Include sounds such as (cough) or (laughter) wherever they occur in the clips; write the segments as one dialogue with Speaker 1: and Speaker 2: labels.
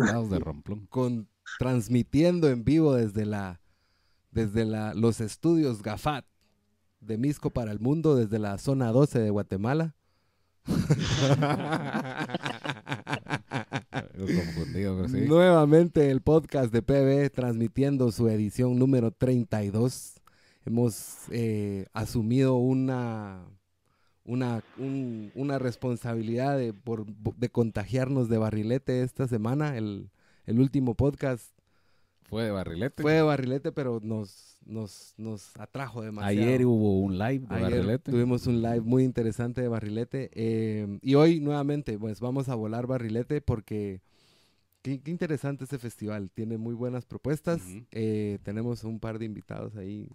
Speaker 1: Conectados de romplón.
Speaker 2: con, transmitiendo en vivo desde la desde la, los estudios Gafat de Misco para el mundo desde la zona 12 de Guatemala.
Speaker 1: Sí.
Speaker 2: Nuevamente el podcast de PB transmitiendo su edición número 32. Hemos eh, asumido una, una, un- una responsabilidad de, por- de contagiarnos de barrilete esta semana. El, el último podcast
Speaker 1: Fue de barrilete.
Speaker 2: fue de barrilete, pero nos, nos, nos atrajo demasiado.
Speaker 1: Ayer hubo un live de
Speaker 2: Ayer
Speaker 1: barrilete.
Speaker 2: tuvimos un live muy interesante de barrilete. eh, y hoy nuevamente, pues vamos a volar barrilete porque qué, qué interesante este festival. Tiene muy buenas propuestas. Eh, tenemos un par de invitados ahí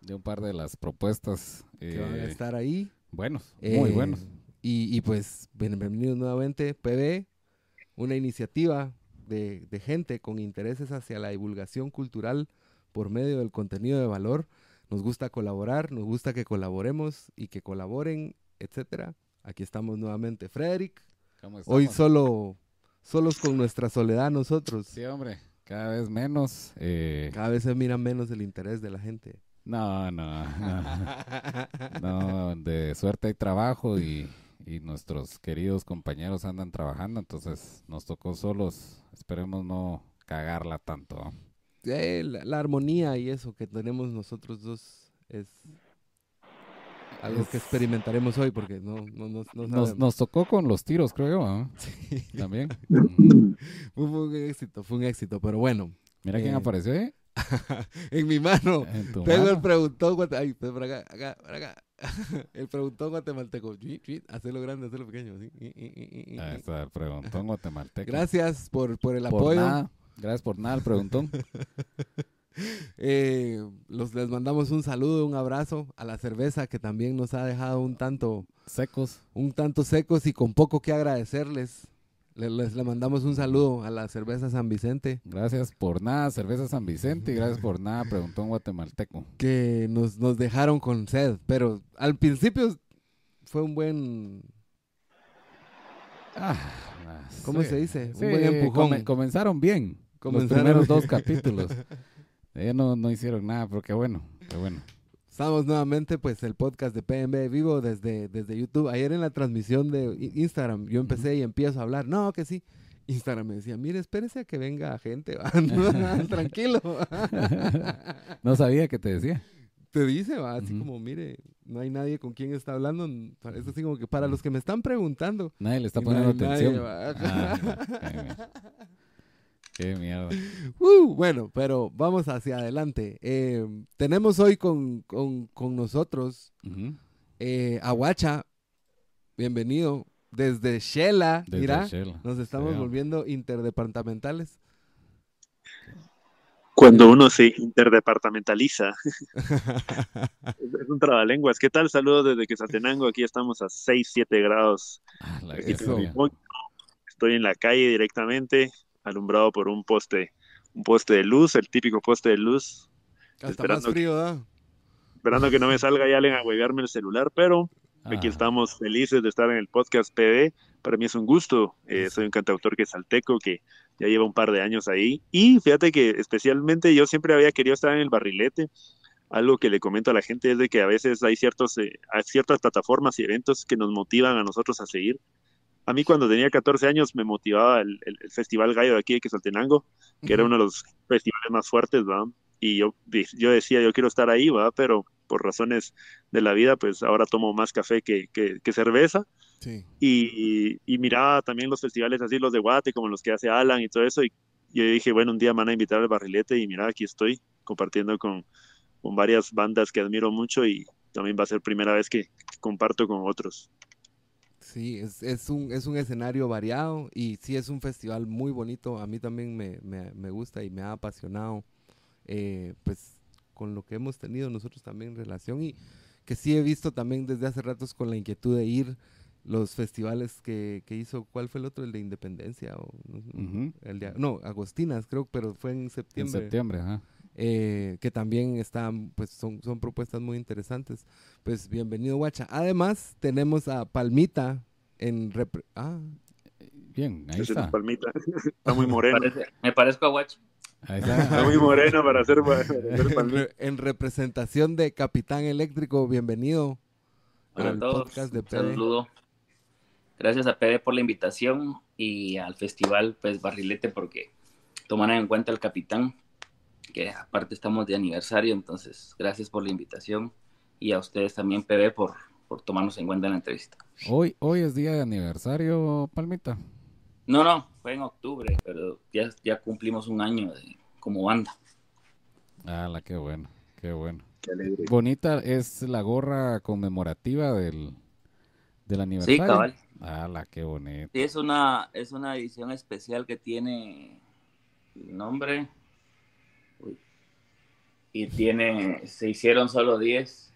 Speaker 1: De un par de las propuestas.
Speaker 2: que van a
Speaker 1: eh,
Speaker 2: estar ahí.
Speaker 1: buenos, muy
Speaker 2: Eh,
Speaker 1: buenos.
Speaker 2: Y, y, pues, bienvenidos nuevamente. PB, una iniciativa de, de gente con intereses hacia la divulgación cultural por medio del contenido de valor. Nos gusta colaborar, nos gusta que colaboremos y que colaboren, etcétera. Aquí estamos nuevamente. Frederick,
Speaker 1: ¿Cómo
Speaker 2: hoy solo, solos con nuestra soledad nosotros.
Speaker 1: Sí, hombre. Cada vez menos. eh,
Speaker 2: Cada vez se mira menos el interés de la gente.
Speaker 1: No, no, no. (laughs) No, de suerte hay trabajo y, y nuestros queridos compañeros andan trabajando, entonces nos tocó solos. Esperemos no cagarla tanto.
Speaker 2: Eh, la, la armonía y eso que tenemos nosotros dos es algo que experimentaremos hoy porque no, no, no, no
Speaker 1: Nos, tocó con los tiros, creo yo. ¿no?
Speaker 2: Sí.
Speaker 1: También. (laughs)
Speaker 2: Fue un éxito, fue un éxito, pero bueno.
Speaker 1: Mira quién
Speaker 2: Eh,
Speaker 1: apareció ahí. (laughs)
Speaker 2: en mi mano
Speaker 1: En
Speaker 2: tengo el preguntón ay, por acá, acá, por acá. (laughs) el preguntón guatemalteco. Hacerlo grande, hacerlo pequeño.
Speaker 1: el preguntón guatemalteco.
Speaker 2: Gracias por, por el
Speaker 1: por
Speaker 2: apoyo.
Speaker 1: nada. Gracias por nada, el preguntón. (laughs)
Speaker 2: Eh, los, les mandamos un saludo, un abrazo a la cerveza que también nos ha dejado un tanto
Speaker 1: Secos.
Speaker 2: un tanto secos y con poco que agradecerles. Le- Les, le mandamos un saludo a la cerveza San Vicente,
Speaker 1: Gracias por nada, Cerveza San Vicente. Y gracias por nada, preguntón guatemalteco.
Speaker 2: que nos, nos dejaron con sed, pero al principio fue un buen,
Speaker 1: Ah,
Speaker 2: ¿cómo
Speaker 1: sí.
Speaker 2: se dice?
Speaker 1: Sí,
Speaker 2: un buen empujón.
Speaker 1: come- comenzaron bien.
Speaker 2: Comenzaron
Speaker 1: los primeros dos capítulos. Ellos (laughs) no, no hicieron nada, pero qué bueno, qué bueno.
Speaker 2: Estamos nuevamente, pues, el podcast de PMB vivo desde, desde YouTube. Ayer en la transmisión de Instagram, yo empecé y empiezo a hablar. No, que sí. Instagram me decía, mire, espérese a que venga gente. (laughs) (laughs) Tranquilo. (laughs)
Speaker 1: No sabía que te decía.
Speaker 2: te dice, va, así como, mire, no hay nadie con quien está hablando. Parece así como que para los que me están preguntando.
Speaker 1: Nadie le está poniendo
Speaker 2: nadie,
Speaker 1: atención.
Speaker 2: va.
Speaker 1: Ah, qué mierda. (laughs)
Speaker 2: Uh, bueno, pero vamos hacia adelante. Eh, tenemos hoy con, con- con nosotros eh, a Guacha. Bienvenido. Desde Shela,
Speaker 1: Desde
Speaker 2: mira,
Speaker 1: Shela.
Speaker 2: nos estamos
Speaker 1: Sí,
Speaker 2: volviendo interdepartamentales.
Speaker 3: Cuando uno se interdepartamentaliza. (laughs) es un trabalenguas. ¿Qué tal? Saludos desde Quetzaltenango. Aquí estamos a 6, 7 grados.
Speaker 1: Ah.
Speaker 3: Estoy en la calle directamente, alumbrado por un poste, un poste de luz, el típico poste de luz.
Speaker 2: Hasta más
Speaker 3: Esperando que-
Speaker 2: frío, ¿da?
Speaker 3: Esperando que no me salga ya alguien a huevearme el celular, pero aquí
Speaker 1: Ah,
Speaker 3: estamos felices de estar en el podcast PB. Para mí es un gusto. Eh, soy un cantautor quetzalteco que ya lleva un par de años ahí. Y fíjate que especialmente yo siempre había querido estar en el barrilete. Algo que le comento a la gente es de que a veces hay, ciertos, eh, hay ciertas plataformas y eventos que nos motivan a nosotros a seguir. A mí cuando tenía 14 años me motivaba el, el- el Festival Gallo de aquí de Quetzaltenango, que era uno de los festivales más fuertes, ¿va? Y yo, yo decía, yo quiero estar ahí, ¿va? Pero por razones de la vida, pues ahora tomo más café que, que- que cerveza.
Speaker 2: Sí.
Speaker 3: Y, y miraba también los festivales así, los de Guate, como los que hace Alan y todo eso. Y yo dije, bueno, un día me van a invitar al barrilete y mira, aquí estoy compartiendo con, con varias bandas que admiro mucho y también va a ser primera vez que comparto con otros.
Speaker 2: Sí, es, es, un, es un escenario variado y sí es un festival muy bonito. A mí también me, me, me gusta y me ha apasionado, eh, pues, con lo que hemos tenido nosotros también en relación y que sí he visto también desde hace ratos con la inquietud de ir los festivales que, que hizo, ¿cuál fue el otro? El de Independencia o el de- no, Agostinas creo, pero fue en
Speaker 1: En
Speaker 2: septiembre.
Speaker 1: septiembre, ajá.
Speaker 2: eh, que también están, pues son, son propuestas muy interesantes. Pues bienvenido, Guacha. Además, tenemos a Palmita en repre- ah,
Speaker 1: Bien, ahí
Speaker 3: es
Speaker 1: está.
Speaker 3: palmita. (laughs) Está muy moreno.
Speaker 4: Parece- me parezco a Watch.
Speaker 1: Ahí
Speaker 3: Está
Speaker 1: está.
Speaker 3: muy moreno para hacer, para hacer
Speaker 2: en,
Speaker 3: palmita.
Speaker 2: re- en representación de Capitán Eléctrico, bienvenido
Speaker 4: Hola
Speaker 2: al
Speaker 4: a todos.
Speaker 2: podcast de PD.
Speaker 4: saludo. Gracias a PD por la invitación y al festival pues Barrilete porque tomaron en cuenta al capitán, que aparte estamos de aniversario, entonces gracias por la invitación y a ustedes también PD por, por tomarnos en cuenta en la entrevista.
Speaker 1: Hoy, hoy es día de aniversario, Palmita.
Speaker 4: No, no, fue en octubre, pero ya, ya cumplimos un año de- como banda.
Speaker 1: Ah, la qué bueno, qué bueno.
Speaker 3: Qué alegre.
Speaker 1: Bonita es la gorra conmemorativa del, del
Speaker 4: Sí,
Speaker 1: aniversario.
Speaker 4: cabal.
Speaker 1: Ah, la qué bonito.
Speaker 4: Sí, es una, es una edición especial que tiene el nombre. Uy. Y tiene, se hicieron solo 10.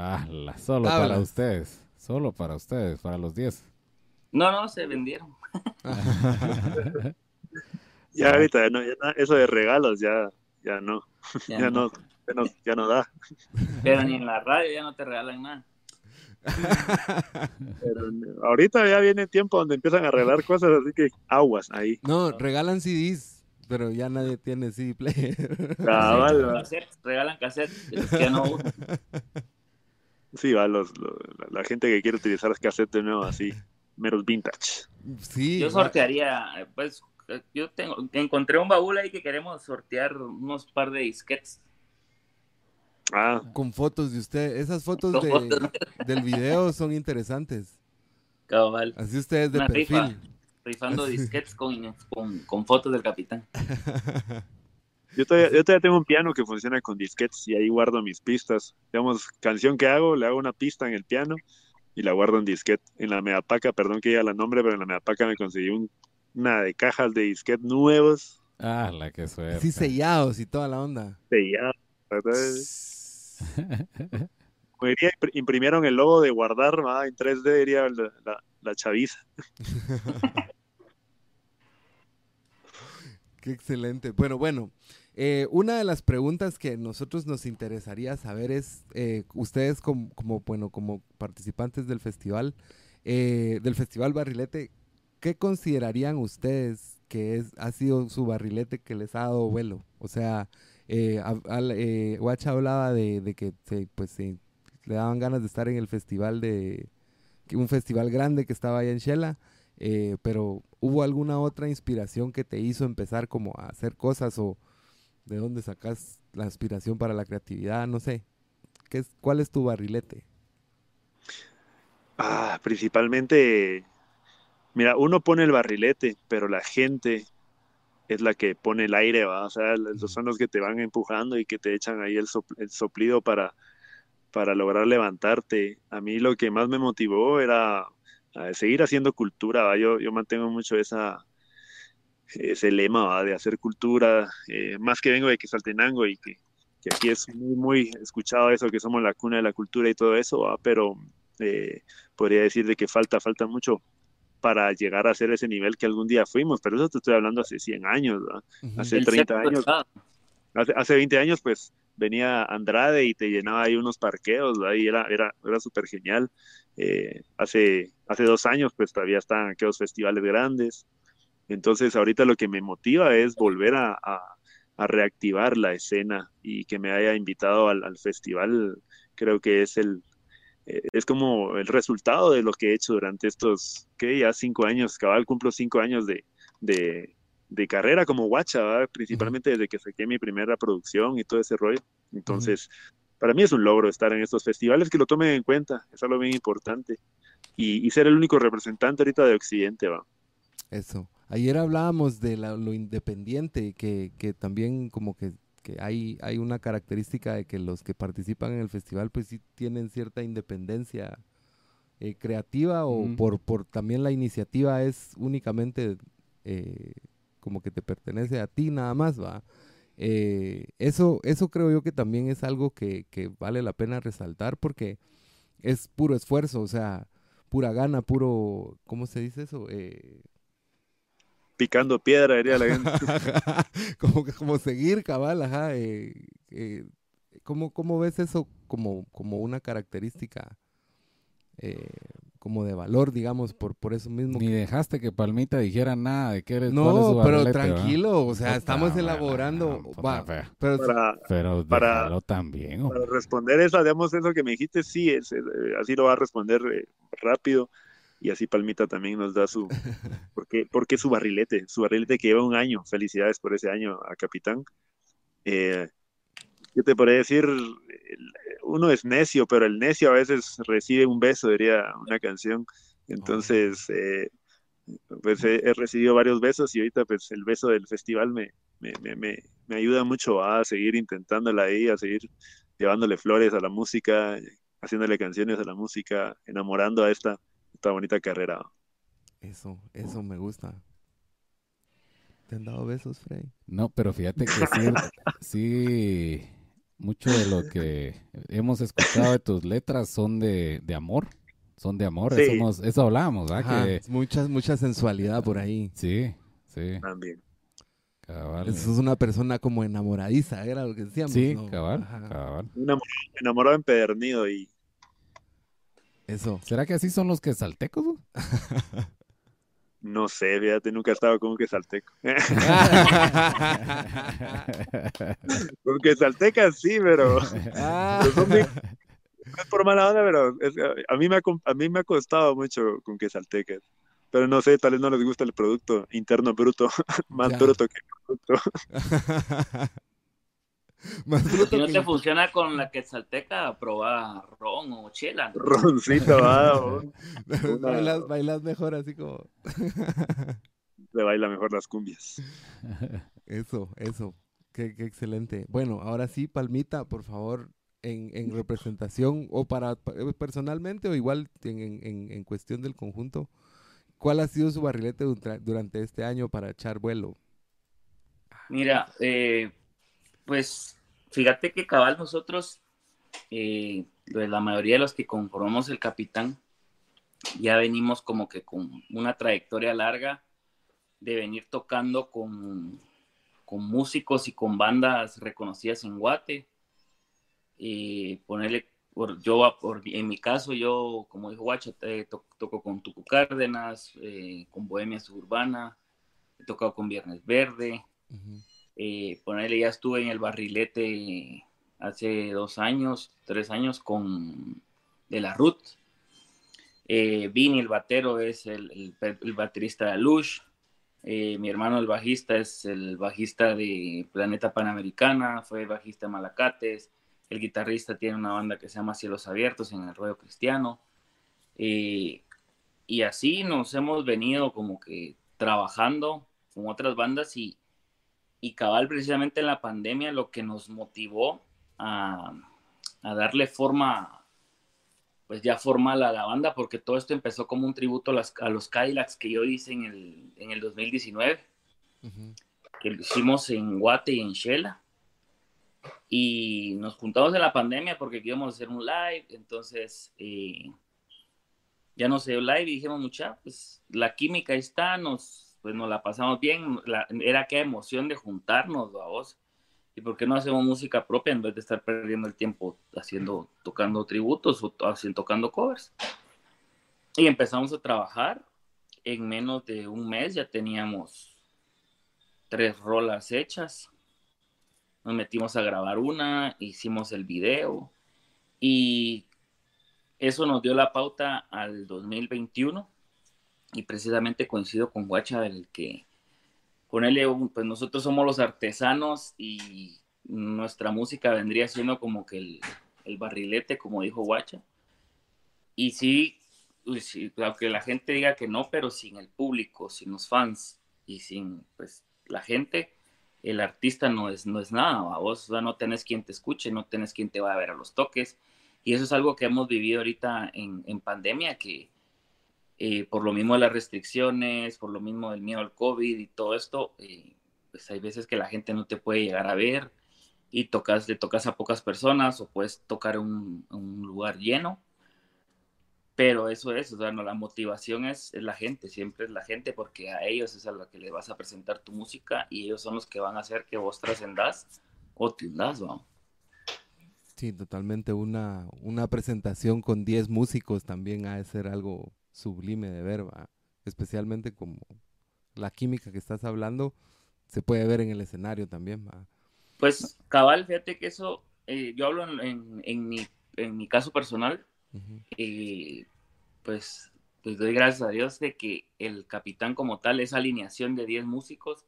Speaker 1: Ah, la, solo
Speaker 2: Tablas.
Speaker 1: para ustedes. Solo para ustedes, para los 10.
Speaker 4: No, no, se vendieron. (laughs)
Speaker 3: Ya ahorita, ya no, ya no- eso de regalos ya, ya no,
Speaker 4: Ya
Speaker 3: ya
Speaker 4: no.
Speaker 3: no, ya no, ya no da.
Speaker 4: Pero ni en la radio ya no te regalan nada. (laughs)
Speaker 3: Pero ahorita ya viene tiempo donde empiezan a arreglar cosas, así que aguas ahí.
Speaker 2: No, regalan CDs, pero ya nadie tiene CD player.
Speaker 3: Cabal,
Speaker 4: regalan cassettes. que ya no usan. (laughs)
Speaker 3: Sí, va, los, los- la, la gente que quiere utilizar cassette de nuevo, así, meros vintage.
Speaker 2: sí,
Speaker 4: Yo sortearía, pues, yo tengo, encontré un baúl ahí que queremos sortear unos par de disquetes.
Speaker 3: Ah,
Speaker 2: con fotos de usted. Esas fotos de,
Speaker 4: fotos.
Speaker 2: del video son interesantes.
Speaker 4: Cabal.
Speaker 2: Así ustedes de
Speaker 4: Una rifa.
Speaker 2: perfil.
Speaker 4: Rifando disquetes con, con, con fotos del capitán. (laughs)
Speaker 3: yo todavía, yo todavía tengo un piano que funciona con disquetes y ahí guardo mis pistas. Digamos, canción que hago, le hago una pista en el piano y la guardo en disquete. En la Meapaca, perdón que diga la nombre, pero en la Meapaca me conseguí un- una de cajas de disquete nuevos,
Speaker 1: ah, la que suerte.
Speaker 2: Así sellados y toda la onda.
Speaker 3: sellados. (laughs) imprimieron el logo de guardar ¿va? en 3D, diría la, la, la chaviza. (laughs)
Speaker 2: Qué excelente. Bueno, bueno. Eh, una de las preguntas que nosotros nos interesaría saber es, eh, ustedes como, como, bueno, como participantes del festival, eh, del Festival Barrilete, ¿qué considerarían ustedes que es, ha sido su barrilete que les ha dado vuelo? O sea, eh, eh, Guacha hablaba de, de que se, pues, se- le daban ganas de estar en el festival de, un festival grande que estaba allá en Shela. Eh, pero ¿hubo alguna otra inspiración que te hizo empezar como a hacer cosas o de dónde sacas la inspiración para la creatividad? No sé. ¿Qué es, ¿Cuál es tu barrilete?
Speaker 3: Ah, principalmente, mira, uno pone el barrilete, pero la gente es la que pone el aire, ¿va? O sea, son los que te van empujando y que te echan ahí el, el soplido para, para lograr levantarte. A mí lo que más me motivó era a seguir haciendo cultura, ¿va? Yo, yo mantengo mucho esa, ese lema, ¿va? De hacer cultura, eh, más que vengo de Quetzaltenango y que, que aquí es muy, muy escuchado eso, que somos la cuna de la cultura y todo eso, ¿va? Pero eh, podría decir de que falta, falta mucho para llegar a ser ese nivel que algún día fuimos, pero eso te estoy hablando hace 100 años. Hace
Speaker 4: El
Speaker 3: 30
Speaker 4: sexto
Speaker 3: años. Hace, hace 20 años, pues, venía Andrade y te llenaba ahí unos parqueos, ¿va? y era, era, era súper genial. Eh, hace, hace dos años, pues, todavía están aquellos festivales grandes. Entonces, ahorita lo que me motiva es volver a, reactivar la escena y que me haya invitado al, al festival, creo que es el, eh, es como el resultado de lo que he hecho durante estos, ¿qué? Ya cinco años, cabal, cumplo cinco años de, de, carrera como guacha, principalmente desde que saqué mi primera producción y todo ese rollo. Entonces, para mí es un logro estar en estos festivales que lo tomen en cuenta, es algo bien importante. Y, y ser el único representante ahorita de Occidente, va.
Speaker 2: Eso. Ayer hablábamos de la- lo independiente, que, que también como que, que hay, hay una característica de que los que participan en el festival pues sí tienen cierta independencia eh, creativa o por, por también la iniciativa es únicamente eh, como que te pertenece a ti nada más, va. Eh, eso, eso creo yo que también es algo que, que vale la pena resaltar porque es puro esfuerzo, o sea, pura gana, puro, ¿cómo se dice eso? Eh,
Speaker 3: Picando piedra, diría la gente. (laughs)
Speaker 2: como, que- como seguir, cabal, ajá. eh, eh, ¿cómo, cómo ves eso como, como una característica? eh, como de valor, digamos, por, por eso mismo.
Speaker 1: Ni dejaste que Palmita dijera nada de que eres
Speaker 2: No,
Speaker 1: cuál es su
Speaker 2: pero tranquilo, o sea,
Speaker 1: Puta,
Speaker 2: estamos elaborando.
Speaker 1: puta,
Speaker 2: va,
Speaker 1: fea.
Speaker 2: pero
Speaker 3: Para,
Speaker 1: Pero
Speaker 3: Para-
Speaker 1: déjalo también.
Speaker 3: para responder esa, digamos, eso que me dijiste, sí, es, eh, así lo va a responder eh, rápido. Y así Palmita también nos da su... (laughs) porque porque su barrilete? Su barrilete que lleva un año. Felicidades por ese año a Capitán. Eh, ¿Qué te podría decir? Uno es necio, pero el necio a veces recibe un beso, diría una canción. Entonces, eh, pues he, he recibido varios besos y ahorita pues el beso del festival me, me, me, me, me ayuda mucho a seguir intentándola ahí, a seguir llevándole flores a la música, haciéndole canciones a la música, enamorando a esta, esta bonita carrera.
Speaker 2: eso, eso me gusta. ¿Te han dado besos, Frey?
Speaker 1: No, pero fíjate que sí, sí, mucho de lo que hemos escuchado de tus letras son de, de amor, son de amor,
Speaker 3: Sí.
Speaker 1: eso, nos- eso hablábamos, ¿verdad? Que,
Speaker 2: es mucha, mucha sensualidad por ahí.
Speaker 1: sí, sí,
Speaker 3: También.
Speaker 1: cabal.
Speaker 2: Eso es una persona como enamoradiza, era lo que decíamos.
Speaker 1: Sí,
Speaker 2: ¿no?
Speaker 1: cabal,
Speaker 2: Ajá,
Speaker 1: cabal.
Speaker 3: Un amor- enamorado empedernido y
Speaker 2: Eso.
Speaker 1: ¿Será que así son los que saltecos? güey?
Speaker 3: no sé, fíjate, nunca he estado con un quesalteco. (laughs) con quesaltecas sí, pero
Speaker 2: Ah.
Speaker 3: pero son muy- no es por mala onda, pero es- a, mí me ha, a mí me ha costado mucho con quesaltecas. Pero no sé, tal vez no les gusta el producto interno bruto, (laughs) más
Speaker 2: Ya.
Speaker 3: bruto que el producto. (laughs) (laughs)
Speaker 2: Más
Speaker 4: Si no te funciona con la quetzalteca, probá ron o chela. ¿no?
Speaker 3: Roncito, va, (laughs) una- (laughs)
Speaker 2: bailas, bailas mejor así como...
Speaker 3: le baila mejor las cumbias.
Speaker 2: Eso, eso. Qué, qué excelente. Bueno, ahora sí, Palmita, por favor, en, en representación o para pa- eh, personalmente o igual en, en- en- cuestión del conjunto, ¿cuál ha sido su barrilete dura- durante este año para echar vuelo?
Speaker 4: Mira, eh, pues fíjate que cabal nosotros, eh, pues, la mayoría de los que conformamos el capitán, ya venimos como que con una trayectoria larga de venir tocando con, con músicos y con bandas reconocidas en Guate. Y ponerle, por, yo en mi caso, yo, como dijo Guacha, te- to- toco con Tucu Cárdenas, eh, con Bohemia Suburbana, he tocado con Viernes Verde,
Speaker 2: Ujú.
Speaker 4: Eh, ponerle, ya estuve en el barrilete hace dos años, tres años con De La Ruth. Eh, Vini, el batero, es el, el- baterista de Lush. Eh, mi hermano, el bajista, es el bajista de Planeta Panamericana, fue el bajista de Malacates. El guitarrista tiene una banda que se llama Cielos Abiertos en el rollo cristiano. Eh, y así nos hemos venido como que trabajando con otras bandas y, y cabal precisamente en la pandemia lo que nos motivó a, a darle forma pues ya formal a la banda porque todo esto empezó como un tributo a, las- a los Cadillacs que yo hice en el, en el 2019
Speaker 2: Ujú.
Speaker 4: que lo hicimos en Guate y en Shela. Y nos juntamos en la pandemia porque queríamos hacer un live, entonces eh, ya no se dio live y dijimos, mucha, pues la química ahí está, nos, pues nos la pasamos bien, la- era aquella emoción de juntarnos, vos. ¿Y por qué no hacemos música propia en vez de estar perdiendo el tiempo haciendo, tocando tributos o haciendo, tocando covers? Y empezamos a trabajar. En menos de un mes ya teníamos tres rolas hechas. Nos metimos a grabar una, hicimos el video y eso nos dio la pauta al 2021 y precisamente coincido con Guacha el que con él pues nosotros somos los artesanos y nuestra música vendría siendo como que el, barrilete como dijo Guacha y sí, aunque la gente diga que no pero sin el público sin los fans y sin pues la gente el artista no es, no es nada, vos o no tenés quien te escuche, no tenés quien te va a ver a los toques. Y eso es algo que hemos vivido ahorita en, en pandemia, que eh, por lo mismo de las restricciones, por lo mismo del miedo al COVID y todo esto, eh, pues hay veces que la gente no te puede llegar a ver y tocas, le tocas a pocas personas o puedes tocar un, un lugar lleno. Pero eso es, o sea, no, la motivación es, es la gente, siempre es la gente, porque a ellos es a la que le vas a presentar tu música y ellos son los que van a hacer que vos trascendas o tildas, ¿no?
Speaker 2: Sí, totalmente una, una presentación con 10 músicos también ha de ser algo sublime de ver, ¿va? especialmente como la química que estás hablando se puede ver en el escenario también. ¿va?
Speaker 4: Pues cabal, fíjate que eso, eh, yo hablo en, en, mi, en mi caso personal, y pues, pues doy gracias a Dios de que el capitán como tal, esa alineación de 10 músicos,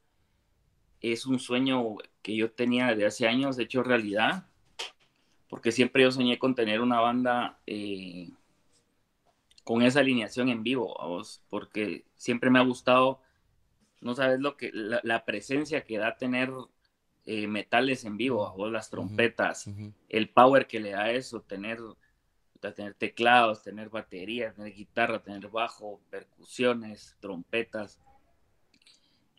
Speaker 4: es un sueño que yo tenía desde hace años, hecho realidad, porque siempre yo soñé con tener una banda eh, con esa alineación en vivo, vos, porque siempre me ha gustado, no sabes lo que, la, presencia que da tener eh, metales en vivo, vos, las trompetas, el power que le da eso, tener, tener teclados, tener baterías, tener guitarra, tener bajo, percusiones, trompetas,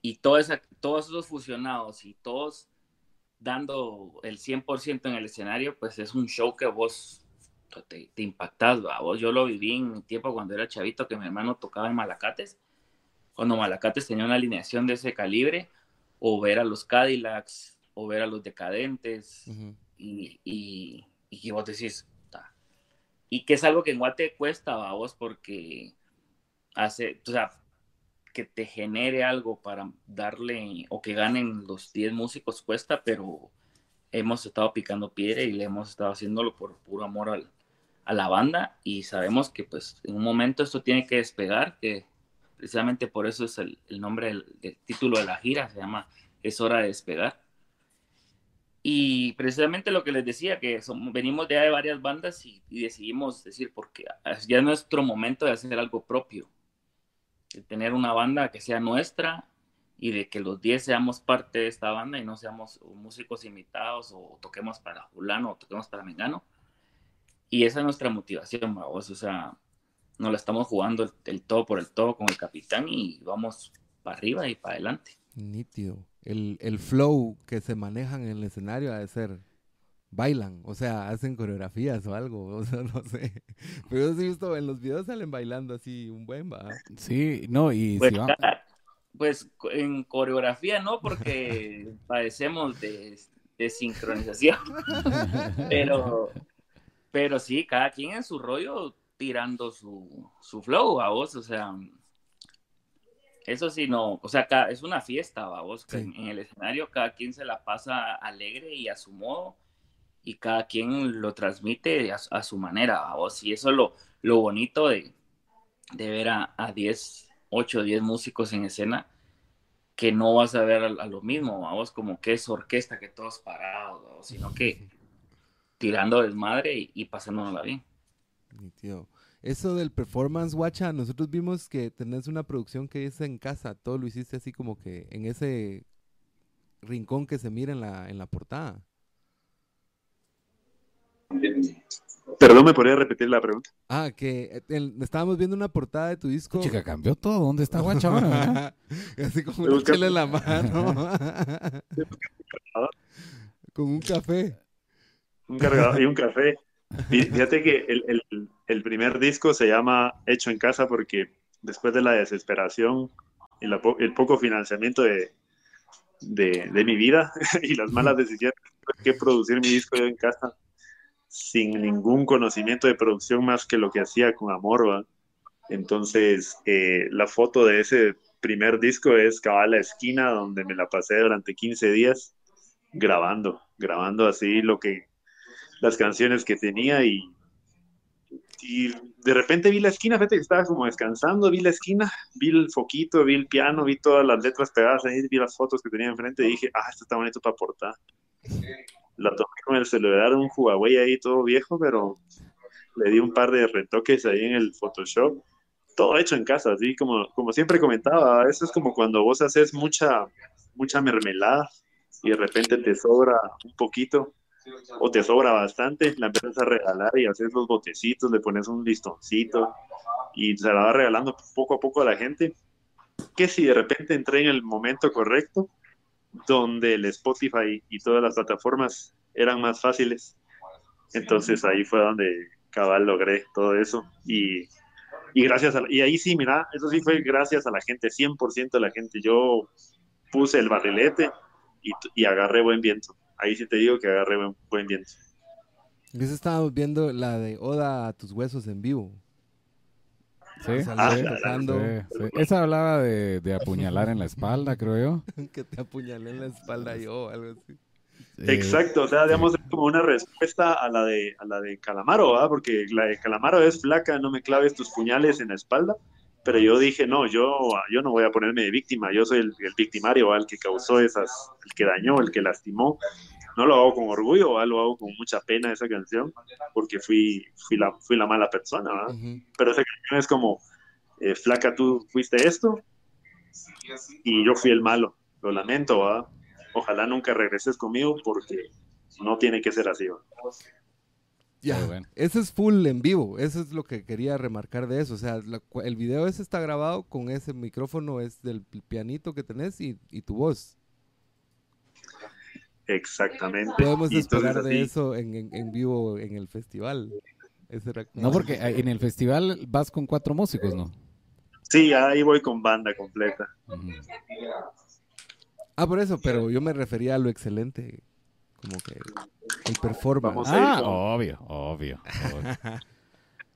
Speaker 4: y todos esos fusionados y todos dando el 100% en el escenario, pues es un show que vos te, te impactas, vos. Yo lo viví en mi tiempo cuando era chavito, que mi hermano tocaba en Malacates, cuando Malacates tenía una alineación de ese calibre, o ver a los Cadillacs, o ver a los Decadentes, y, y, y, vos decís, y que es algo que en Guate cuesta, vos, porque hace, o sea, que te genere algo para darle o que ganen los 10 músicos cuesta, pero hemos estado picando piedra y le hemos estado haciéndolo por puro amor al, a la banda y sabemos que pues en un momento esto tiene que despegar, que precisamente por eso es el, nombre del, título de la gira, se llama Es hora de despegar. Y precisamente lo que les decía, que venimos de varias bandas y, y decidimos decir, porque ya es nuestro momento de hacer algo propio de tener una banda que sea nuestra y de que los 10 seamos parte de esta banda y no seamos músicos invitados o toquemos para fulano o toquemos para mengano. Y esa es nuestra motivación, vamos, o sea, nos la estamos jugando el, todo por el todo con el capitán y vamos para arriba y para adelante.
Speaker 2: Nítido. El, el flow que se manejan en el escenario ha de ser bailan, o sea, hacen coreografías o algo, (laughs) o sea, no sé. Pero yo sí he visto en los videos salen bailando así un buen va.
Speaker 1: Sí, no, y
Speaker 4: pues, pues en coreografía no, porque (laughs) padecemos de, de sincronización. (laughs) pero, pero sí, cada quien en su rollo tirando su, su flow a vos, o sea. Eso sí, no, o sea, es una fiesta, vos, en, en el escenario cada quien se la pasa alegre y a su modo y cada quien lo transmite a, su manera, vos. Y eso es lo, lo bonito de, de ver a, a 10, 8, 10 músicos en escena, que no vas a ver a, lo mismo, vos, como que es orquesta, que todos parados, sino que tirando desmadre y, y pasándonos bien.
Speaker 2: Mi tío. Eso del performance, guacha, nosotros vimos que tenés una producción que es en casa, todo lo hiciste así como que en ese rincón que se mira en la, en la portada.
Speaker 3: Perdón, ¿me podría repetir la pregunta?
Speaker 2: Ah, que eh, estábamos viendo una portada de tu disco.
Speaker 1: Chica, cambió todo. ¿Dónde está (laughs) Guacha
Speaker 2: Así como un chile en la mano. (laughs) Con un café.
Speaker 3: Un cargador y un café. Fíjate que el, el, primer disco se llama Hecho en Casa porque después de la desesperación y la, el poco financiamiento de, de, de, mi vida (laughs) y las malas decisiones que producir mi disco yo en casa sin ningún conocimiento de producción más que lo que hacía con amor, Entonces, eh, la foto de ese primer disco es cabal la esquina donde me la pasé durante 15 días grabando, grabando así lo que, las canciones que tenía y, y de repente vi la esquina, fíjate que estaba como descansando, vi la esquina, vi el foquito, vi el piano, vi todas las letras pegadas ahí, vi las fotos que tenía enfrente y dije, ah, esto está bonito para portar la tomé con el celular, un Huawei ahí todo viejo, pero le di un par de retoques ahí en el Photoshop. Todo hecho en casa, así como, como siempre comentaba, eso es como cuando vos haces mucha, mucha mermelada y de repente te sobra un poquito o te sobra bastante, la empiezas a regalar y haces los botecitos, le pones un listoncito y se la va regalando poco a poco a la gente. Que si de repente entré en el momento correcto, donde el Spotify y todas las plataformas eran más fáciles. Entonces ahí fue donde cabal logré todo eso. Y, y gracias a, y ahí sí, mira, eso sí fue gracias a la gente, 100% a la gente. Yo puse el barrilete y, y, agarré buen viento. Ahí sí te digo que agarré buen, buen viento.
Speaker 2: Eso estábamos viendo la de Oda a tus huesos en vivo.
Speaker 1: Sí,
Speaker 2: tocando.
Speaker 1: sí, sí. Esa hablaba de, de apuñalar en la espalda, creo yo. (laughs)
Speaker 2: que te apuñalé en la espalda yo, algo así.
Speaker 3: Exacto, o sea, digamos, es como una respuesta a la de, a la de Calamaro, ¿verdad? Porque la de Calamaro es flaca, no me claves tus puñales en la espalda, pero yo dije, no, yo, yo no voy a ponerme de víctima, yo soy el, el victimario, el que causó esas, el que dañó, el que lastimó. No lo hago con orgullo, ¿va? lo hago con mucha pena esa canción, porque fui, fui, la, fui la mala persona, ¿va?
Speaker 2: Ujú.
Speaker 3: pero esa canción es como, eh, flaca, tú fuiste esto y yo fui el malo, lo lamento, ¿va? ojalá nunca regreses conmigo porque no tiene que ser así. ¿va?
Speaker 2: Ya,
Speaker 1: bueno.
Speaker 2: ese es full en vivo, eso es lo que quería remarcar de eso, o sea, la el video ese está grabado con ese micrófono, es del pi- pianito que tenés y, y tu voz.
Speaker 3: Exactamente.
Speaker 2: Podemos
Speaker 3: entonces
Speaker 2: esperar de eso en, en- en vivo en el festival. Ese era como-
Speaker 1: No, porque en el festival vas con cuatro músicos, ¿no?
Speaker 3: Sí, ahí voy con banda completa.
Speaker 2: Ah, por eso, pero yo me refería a lo excelente, como que el performance.
Speaker 3: Vamos a ir
Speaker 1: Ah,
Speaker 3: con-
Speaker 1: obvio, obvio. obvio. (laughs)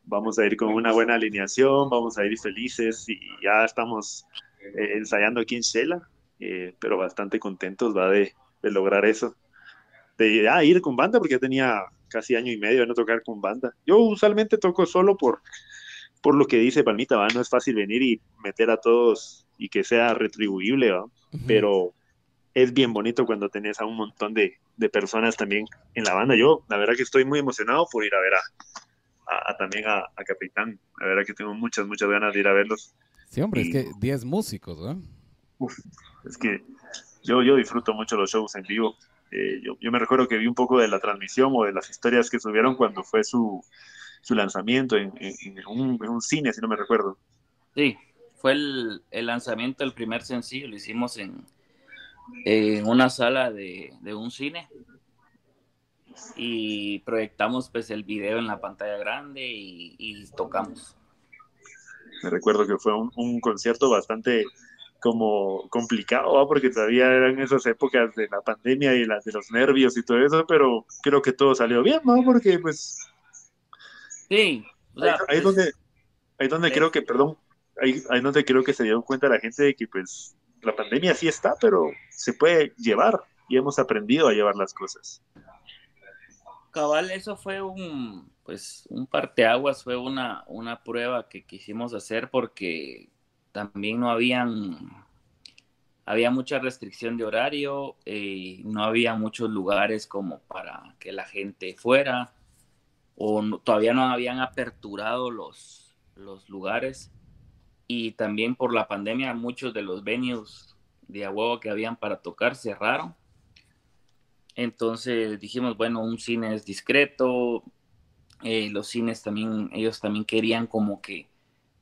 Speaker 3: Vamos a ir con una buena alineación, vamos a ir felices y ya estamos eh, ensayando aquí en Shela, eh, pero bastante contentos va de, de lograr eso. De ah, ir con banda, porque ya tenía casi año y medio de no tocar con banda. Yo usualmente toco solo por, por lo que dice Palmita, ¿va? no es fácil venir y meter a todos y que sea retribuible, ¿va?
Speaker 2: Ujú.
Speaker 3: pero es bien bonito cuando tenés a un montón de, de personas también en la banda. Yo, la verdad que estoy muy emocionado por ir a ver a, a- a también a, a Capitán. La verdad que tengo muchas, muchas ganas de ir a verlos.
Speaker 1: Sí, hombre, es que 10 músicos, ¿no?
Speaker 3: Es que yo, yo disfruto mucho los shows en vivo. Eh, yo, yo me recuerdo que vi un poco de la transmisión o de las historias que subieron cuando fue su, su lanzamiento en, en- en un, en un cine, si no me recuerdo.
Speaker 4: Sí, fue el, el lanzamiento del primer sencillo, lo hicimos en, en una sala de, de un cine y proyectamos pues el video en la pantalla grande y, y tocamos.
Speaker 3: Me recuerdo que fue un, un concierto bastante como complicado, ¿va? porque todavía eran esas épocas de la pandemia y las de los nervios y todo eso, pero creo que todo salió bien, ¿no? Porque pues
Speaker 4: Sí, o
Speaker 3: ahí,
Speaker 4: sea,
Speaker 3: ahí
Speaker 4: pues,
Speaker 3: donde, ahí donde creo que, perdón, ahí, ahí donde creo que se dieron cuenta la gente de que pues la pandemia sí está, pero se puede llevar y hemos aprendido a llevar las cosas.
Speaker 4: cabal, eso fue un, pues, un parteaguas, fue una, una prueba que quisimos hacer porque también no habían, había mucha restricción de horario, eh, no había muchos lugares como para que la gente fuera, o no- todavía no habían aperturado los, los lugares, y también por la pandemia muchos de los venues de a huevo que habían para tocar cerraron. Entonces dijimos, bueno, un cine es discreto, eh, los cines también, ellos también querían como que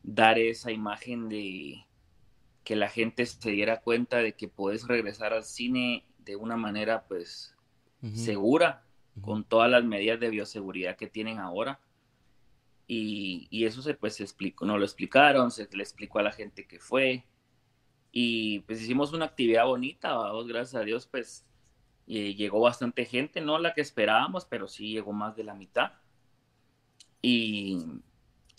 Speaker 4: dar esa imagen de que la gente se diera cuenta de que puedes regresar al cine de una manera pues segura, con todas las medidas de bioseguridad que tienen ahora. Y, y eso se pues se explicó, no lo explicaron, se le explicó a la gente que fue. Y pues hicimos una actividad bonita, vamos, gracias a Dios, pues eh, llegó bastante gente, no la que esperábamos, pero sí llegó más de la mitad. Y,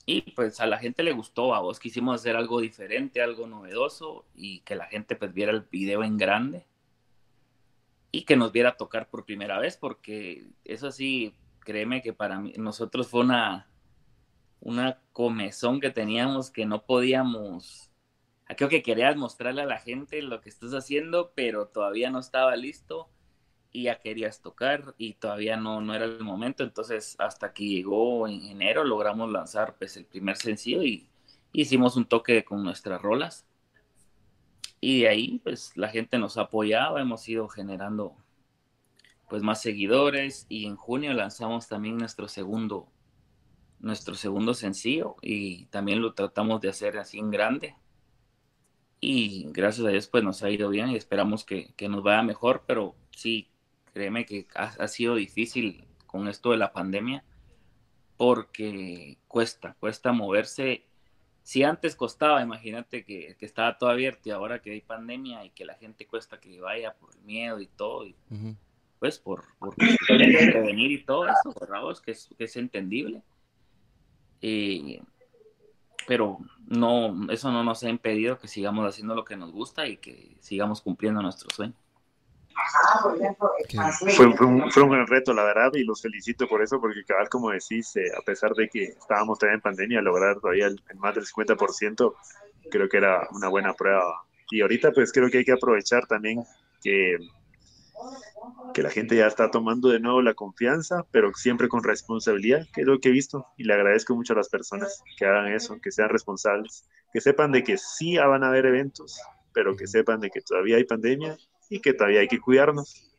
Speaker 4: y pues a la gente le gustó, a vos quisimos hacer algo diferente, algo novedoso y que la gente pues viera el video en grande y que nos viera tocar por primera vez, porque eso sí, créeme que para mí, nosotros fue una, una comezón que teníamos que no podíamos, creo que querías mostrarle a la gente lo que estás haciendo, pero todavía no estaba listo y ya querías tocar y todavía no, no era el momento, entonces hasta que llegó en enero logramos lanzar pues el primer sencillo y hicimos un toque con nuestras rolas. Y de ahí pues la gente nos ha apoyado, hemos ido generando pues más seguidores y en junio lanzamos también nuestro segundo nuestro segundo sencillo y también lo tratamos de hacer así en grande y gracias a Dios pues nos ha ido bien y esperamos que, que nos vaya mejor pero sí créeme que ha, ha sido difícil con esto de la pandemia porque cuesta cuesta moverse si antes costaba, imagínate que, que, estaba todo abierto y ahora que hay pandemia y que la gente cuesta que vaya por el miedo y todo, y
Speaker 2: Ujú.
Speaker 4: pues por, por prevenir y todo eso, vos? Que, es, que es entendible. Eh, pero no, eso no nos ha impedido que sigamos haciendo lo que nos gusta y que sigamos cumpliendo nuestro sueño.
Speaker 3: Fue, un, fue, un, gran reto, la verdad, y los felicito por eso, porque cabal, como decís, eh, a pesar de que estábamos todavía en pandemia, lograr todavía el, más del 50%, creo que era una buena prueba. Y ahorita pues creo que hay que aprovechar también que que la gente ya está tomando de nuevo la confianza, pero siempre con responsabilidad, que es lo que he visto, y le agradezco mucho a las personas que hagan eso, que sean responsables, que sepan de que sí van a haber eventos, pero que sepan de que todavía hay pandemia y que todavía hay que cuidarnos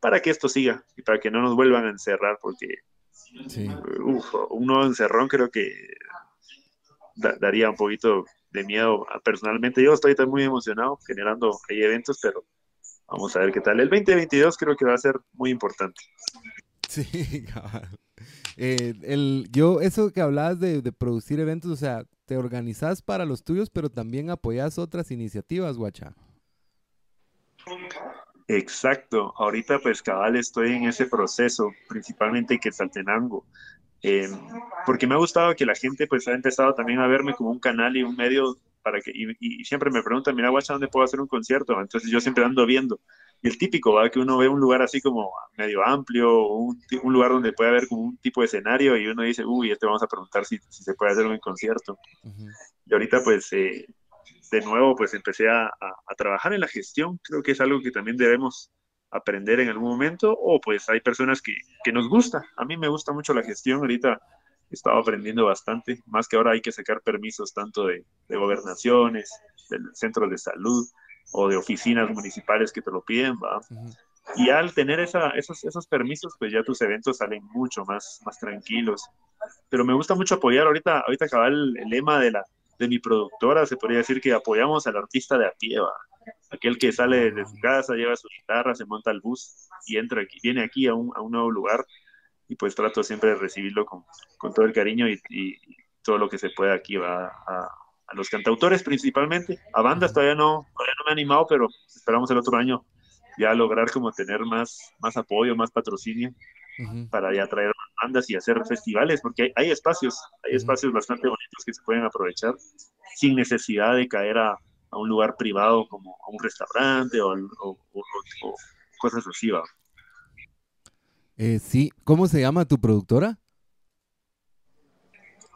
Speaker 3: para que esto siga y para que no nos vuelvan a encerrar, porque sí. uf, un nuevo encerrón creo que daría un poquito de miedo. Personalmente yo estoy muy emocionado generando ahí eventos, pero Vamos a ver qué tal. El 2022 creo que va a ser muy importante.
Speaker 2: Sí, (laughs) eh, el, yo, eso que hablabas de, producir eventos, o sea, te organizas para los tuyos, pero también apoyas otras iniciativas, Guacha.
Speaker 3: Exacto. Ahorita, pues, cabal, estoy en ese proceso, principalmente que Quetzaltenango. Eh, porque me ha gustado que la gente, pues, ha empezado también a verme como un canal y un medio para que, y, siempre me preguntan, mira, guacha, ¿dónde puedo hacer un concierto? Entonces yo siempre ando viendo. Y el típico, va, que uno ve un lugar así como medio amplio, un, un lugar donde puede haber como un tipo de escenario y uno dice, uy, este vamos a preguntar si, si se puede hacer un concierto. Y ahorita pues, eh, de nuevo, pues empecé a, a, trabajar en la gestión. Creo que es algo que también debemos aprender en algún momento, o pues hay personas que, que nos gusta. A mí me gusta mucho la gestión. Ahorita estaba aprendiendo bastante, más que ahora hay que sacar permisos tanto de, gobernaciones, del centro de salud o de oficinas municipales que te lo piden, ¿va? Y al tener esa, esos, esos permisos, pues ya tus eventos salen mucho más, más tranquilos. Pero me gusta mucho apoyar, ahorita, ahorita acaba el, lema de, la, de mi productora, se podría decir que apoyamos al artista de a pie, ¿va? aquel que sale de su casa, lleva su guitarra, se monta al bus y entra aquí, viene aquí a un, a un nuevo lugar y pues trato siempre de recibirlo con, con todo el cariño y, todo lo que se pueda aquí va a, a, los cantautores principalmente, a bandas todavía no, todavía no me he animado, pero esperamos el otro año ya lograr como tener más, más apoyo, más patrocinio para ya traer bandas y hacer festivales, porque hay, hay espacios, hay espacios bastante bonitos que se pueden aprovechar sin necesidad de caer a, a un lugar privado como a un restaurante o, o, o cosas así, ¿va?
Speaker 2: Eh, sí, ¿cómo se llama tu productora?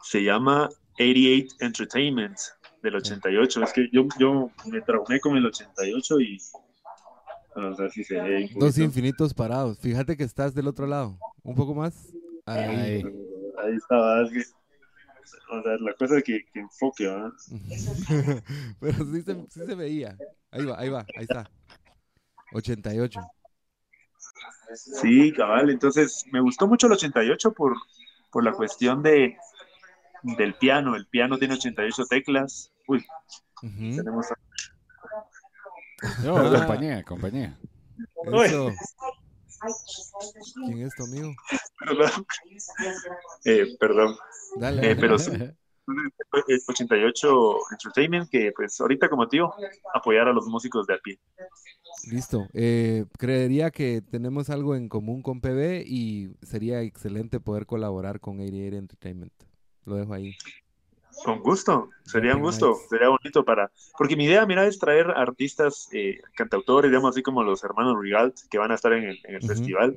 Speaker 3: Se llama 88 Entertainment del 88. Es que yo, yo me traumé con el 88 y... O sea, si se
Speaker 2: Dos infinitos parados. Fíjate que estás del otro lado. Un poco más.
Speaker 3: Ahí, ahí estaba. o sea, la cosa que, que enfoque, ¿verdad? (laughs)
Speaker 2: Pero sí se, sí se veía. Ahí va, ahí va, ahí está. 88.
Speaker 3: Sí, cabal. Entonces, me gustó mucho el 88 por, por la cuestión de, del piano. El piano tiene 88 teclas. Uy, tenemos.
Speaker 1: No, compañía, compañía. Eso.
Speaker 2: ¿Quién es tu amigo?
Speaker 3: Perdón. Eh, perdón. Dale. Eh, pero sí, (laughs) 88 Entertainment, que pues ahorita como tío, apoyar a los músicos de a pie.
Speaker 2: Listo. Eh, creería que tenemos algo en común con PB y sería excelente poder colaborar con 88 Entertainment. Lo dejo ahí.
Speaker 3: Con gusto, sería un gusto, sería bonito para... Porque mi idea, mira, es traer artistas, eh, cantautores, digamos así como los hermanos Rigalt, que van a estar en el, festival.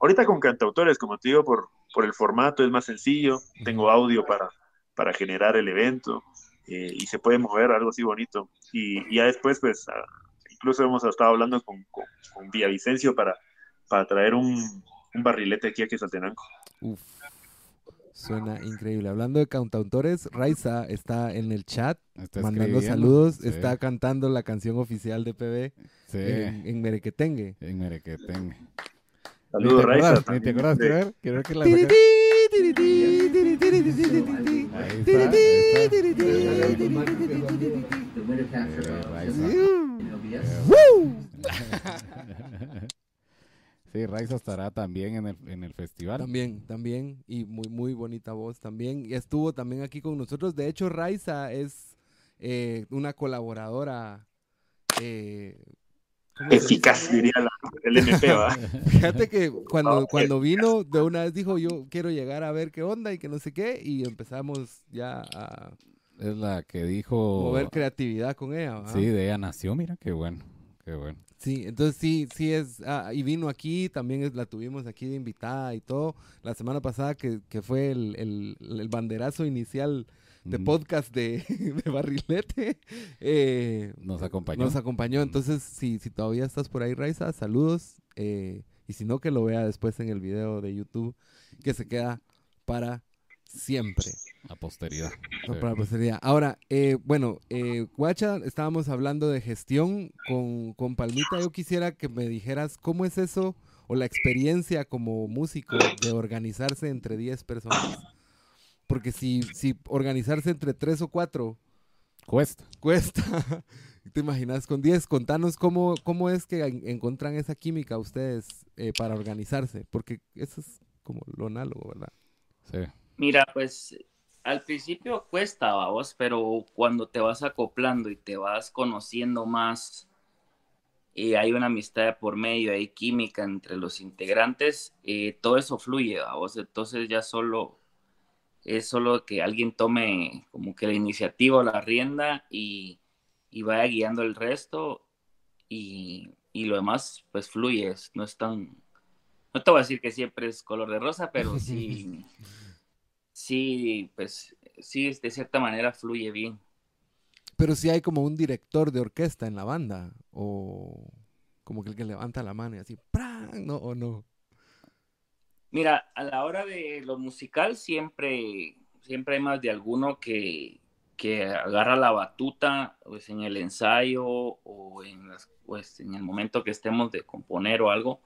Speaker 3: Ahorita con cantautores, como te digo, por, por el formato es más sencillo, tengo audio para, para generar el evento eh, y se puede mover algo así bonito. Y, ya después, pues, ah, incluso hemos estado hablando con, con, Vicencio para, para traer un, un barrilete aquí a Quesaltenango. Uf,
Speaker 2: suena increíble. Hablando de cantautores, Raiza está en el chat mandando saludos, está cantando la canción oficial de PB en, en Merequetengue.
Speaker 1: En Merequetengue.
Speaker 3: Saludos, Raiza.
Speaker 1: ¿Te acuerdas? Quiero ver que la Sí, Raiza estará también en el, en el festival.
Speaker 2: También, también, y muy, muy bonita voz también. Y estuvo también aquí con nosotros. De hecho, Raiza es eh, una colaboradora eh,
Speaker 3: Eficaz, diría el MP, ¿va? (laughs)
Speaker 2: Fíjate que cuando, cuando vino, de una vez dijo, yo quiero llegar a ver qué onda y que no sé qué, y empezamos ya a...
Speaker 1: Es la que dijo...
Speaker 2: Mover creatividad con ella,
Speaker 1: Sí, de ella nació, mira, qué bueno, qué bueno.
Speaker 2: Sí, entonces sí, sí es, ah, y vino aquí, también es, la tuvimos aquí de invitada y todo, la semana pasada que, que fue el, el, el banderazo inicial de podcast de, (laughs) de Barrilete. Eh,
Speaker 1: nos acompañó.
Speaker 2: Nos acompañó. Entonces, si, si todavía estás por ahí, Raiza, saludos. Eh, y si no, que lo vea después en el video de YouTube, que se queda para siempre.
Speaker 1: A posteridad.
Speaker 2: para posteridad. Ahora, eh, bueno, Guacha, estábamos hablando de gestión con, con Palmita. Yo quisiera que me dijeras cómo es eso o la experiencia como músico de organizarse entre 10 personas. Porque si, si organizarse entre tres o cuatro
Speaker 1: cuesta.
Speaker 2: Cuesta. (laughs) ¿Te imaginas con diez? Contanos cómo, cómo es que encuentran esa química ustedes eh, para organizarse, porque eso es como lo análogo, ¿verdad?
Speaker 1: Sí.
Speaker 4: Mira, pues al principio cuesta, vos, pero cuando te vas acoplando y te vas conociendo más y hay una amistad por medio, hay química entre los integrantes, eh, todo eso fluye, vos. Entonces ya solo es solo que alguien tome como que la iniciativa o la rienda y, vaya guiando el resto y, lo demás pues fluye, no es tan, no te voy a decir que siempre es color de rosa, pero (laughs) sí, sí, pues sí, de cierta manera fluye bien.
Speaker 2: Pero si hay como un director de orquesta en la banda, o como que el que levanta la mano y así, ¡pran! ¿no? ¿O no?
Speaker 4: Mira, a la hora de lo musical siempre, siempre hay más de alguno que, agarra la batuta pues, en el ensayo o en, pues, en el momento que estemos de componer o algo.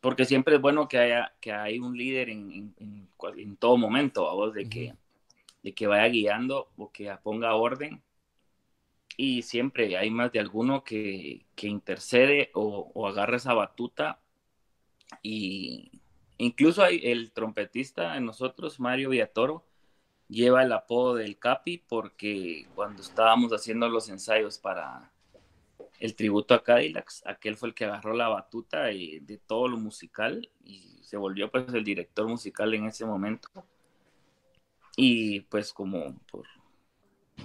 Speaker 4: Porque siempre es bueno que haya que hay un líder en, en, todo momento, a vos, de que, de que vaya guiando o que ponga orden. Y siempre hay más de alguno que, intercede o, o agarra esa batuta y incluso hay el trompetista de nosotros, Mario Villatoro, lleva el apodo del Capi porque cuando estábamos haciendo los ensayos para el tributo a Cadillacs, aquel fue el que agarró la batuta de todo lo musical y se volvió pues el director musical en ese momento. Y pues como por,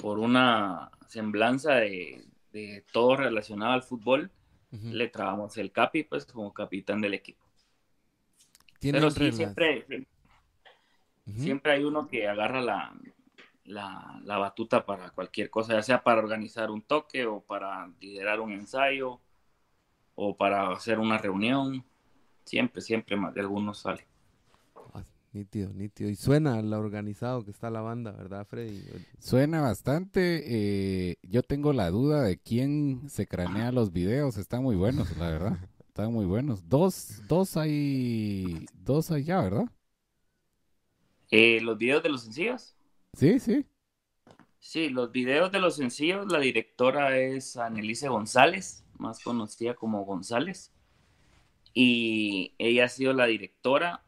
Speaker 4: por una semblanza de, todo relacionado al fútbol, le trabamos el Capi pues como capitán del equipo. Pero sí, siempre, siempre hay uno que agarra la, la, batuta para cualquier cosa, ya sea para organizar un toque o para liderar un ensayo o para hacer una reunión. Siempre, siempre más de algunos sale.
Speaker 2: Ah, nítido, nítido. Y suena lo organizado que está la banda, ¿verdad, Freddy?
Speaker 1: Suena bastante. Eh, yo tengo la duda de quién se cranea los videos. Están muy buenos, la verdad. (laughs) Están muy buenos. Dos, dos hay, dos hay ya, ¿verdad?
Speaker 4: Eh, los videos de los sencillos.
Speaker 1: Sí, sí.
Speaker 4: Sí, los videos de los sencillos, la directora es Anelise González, más conocida como González. Y ella ha sido la directora.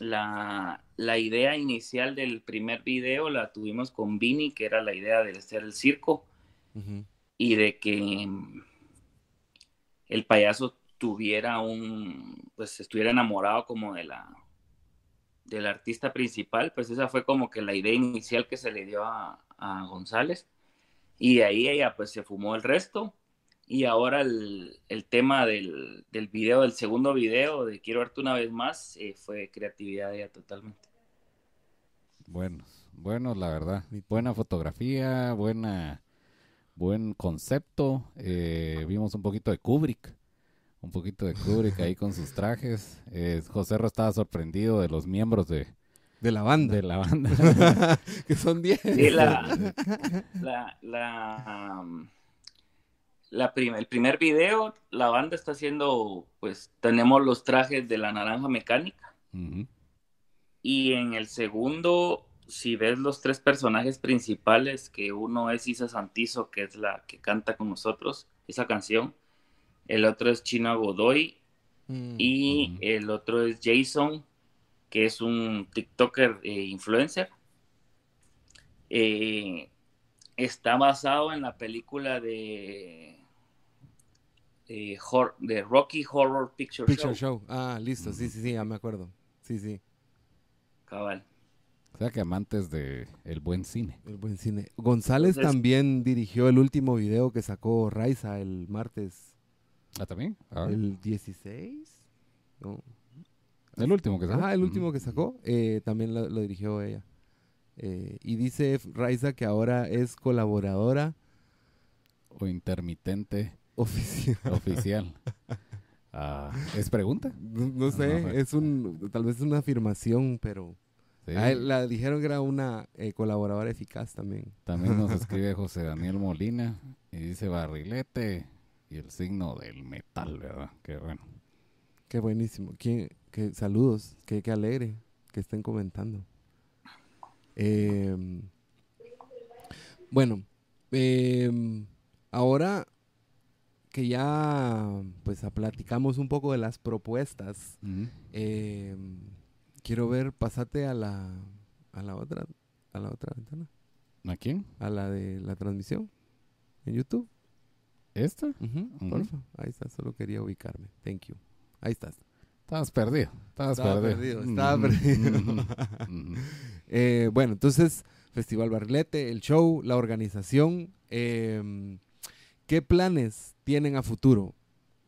Speaker 4: La, idea inicial del primer video la tuvimos con Vini, que era la idea de hacer el circo. Y de que el payaso tuviera un, pues estuviera enamorado como de la, del artista principal, pues esa fue como que la idea inicial que se le dio a, González. Y ahí ella pues se fumó el resto. Y ahora el, tema del, del, video, del segundo video de Quiero verte una vez más, eh, fue creatividad de ella totalmente.
Speaker 1: Buenos, buenos la verdad. Buena fotografía, buena, buen concepto. Eh, vimos un poquito de Kubrick un poquito de Kubrick ahí con sus trajes. Eh, José Ro estaba sorprendido de los miembros de,
Speaker 2: de la banda.
Speaker 1: De la banda. (laughs)
Speaker 2: que son 10.
Speaker 4: la, la, la, um, el primer video, la banda está haciendo, pues tenemos los trajes de la naranja mecánica. Y en el segundo, si ves los tres personajes principales, que uno es Isa Santizo, que es la que canta con nosotros esa canción el otro es Chino Godoy mm. y el otro es Jason, que es un TikToker e influencer. Eh, está basado en la película de eh, de Rocky Horror Picture,
Speaker 2: Picture Show. Ah, listo, sí, sí, sí, ya me acuerdo. Sí, sí.
Speaker 4: Cabal.
Speaker 1: O sea que amantes de el buen cine.
Speaker 2: El buen cine. González también dirigió el último video que sacó Raiza el martes.
Speaker 1: ¿Ah, también?
Speaker 2: El 16. No.
Speaker 1: El último que sacó.
Speaker 2: Ah, el último que sacó. Eh, también lo, dirigió ella. Eh, y dice Raiza que ahora es colaboradora.
Speaker 1: O intermitente.
Speaker 2: Oficial.
Speaker 1: Oficial. (laughs) Ah, ¿Es pregunta?
Speaker 2: No, sé, es un, tal vez es una afirmación, pero la dijeron que era una eh, colaboradora eficaz también.
Speaker 1: También nos (laughs) escribe José Daniel Molina y dice barrilete y el signo del metal, ¿verdad? Qué bueno.
Speaker 2: Qué buenísimo. ¿Qué, qué saludos, qué, qué alegre que estén comentando. Em, bueno, em, ahora que ya pues platicamos un poco de las propuestas, em, quiero ver, pasate a la, a la otra, a la otra ventana.
Speaker 1: ¿A quién?
Speaker 2: A la de la transmisión en YouTube.
Speaker 1: ¿Esta?
Speaker 2: Ahí está, solo quería ubicarme. Thank you. Ahí estás.
Speaker 1: Estabas perdido. Estabas
Speaker 2: estaba perdido. Estaba perdido. (laughs) Eh, bueno, entonces, Festival Barrilete, el show, la organización. Em, ¿Qué planes tienen a futuro?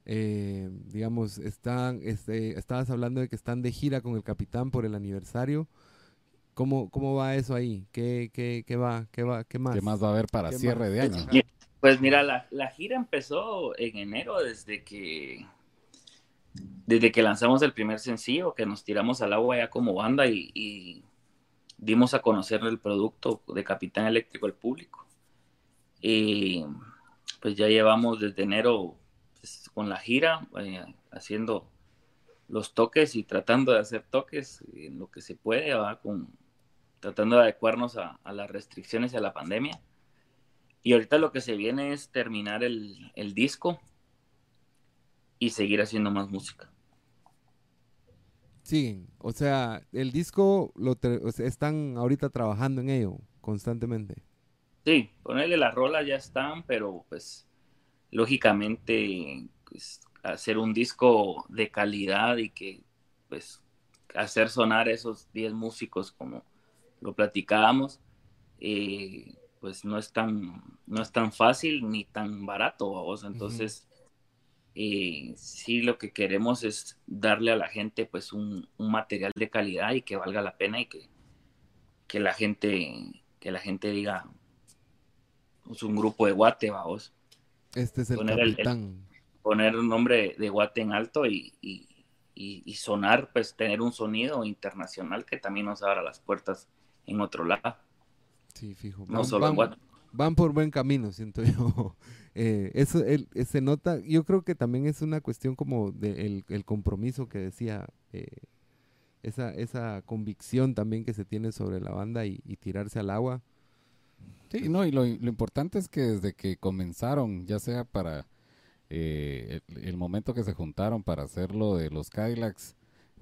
Speaker 2: Eh, digamos, están, este, estabas hablando de que están de gira con el capitán por el aniversario. ¿Cómo, cómo va eso ahí? ¿Qué, qué, qué va? ¿Qué va? ¿Qué más?
Speaker 1: ¿Qué más va a haber para cierre de año?
Speaker 4: Pues mira, la, la, gira empezó en enero desde que desde que lanzamos el primer sencillo, que nos tiramos al agua ya como banda y, dimos a conocer el producto de Capitán Eléctrico al público. Y pues ya llevamos desde enero pues, con la gira, eh, haciendo los toques y tratando de hacer toques en lo que se puede, Con, tratando de adecuarnos a, las restricciones y a la pandemia. Y ahorita lo que se viene es terminar el, el disco y seguir haciendo más música.
Speaker 2: Sí, o sea, el disco lo están ahorita trabajando en ello constantemente.
Speaker 4: Sí, ponerle las rolas ya están, pero pues lógicamente pues, hacer un disco de calidad y que pues hacer sonar esos 10 músicos como lo platicábamos, eh, pues no es tan no es tan fácil ni tan barato, vos. Entonces, y sí lo que queremos es darle a la gente pues un, material de calidad y que valga la pena y que, que la gente que la gente diga es pues, un grupo de guate vamos
Speaker 2: este es el poner capitán.
Speaker 4: poner un nombre de guate en alto y, y, sonar pues tener un sonido internacional que también nos abra las puertas en otro lado
Speaker 2: sí fijo no solo en guate van por buen camino, siento yo. (laughs) Eh, eso se nota, yo creo que también es una cuestión como del el compromiso que decía, eh, esa, esa convicción también que se tiene sobre la banda y, tirarse al agua.
Speaker 1: Sí, no, y lo, importante es que desde que comenzaron, ya sea para eh, el, momento que se juntaron para hacerlo de los Cadillacs,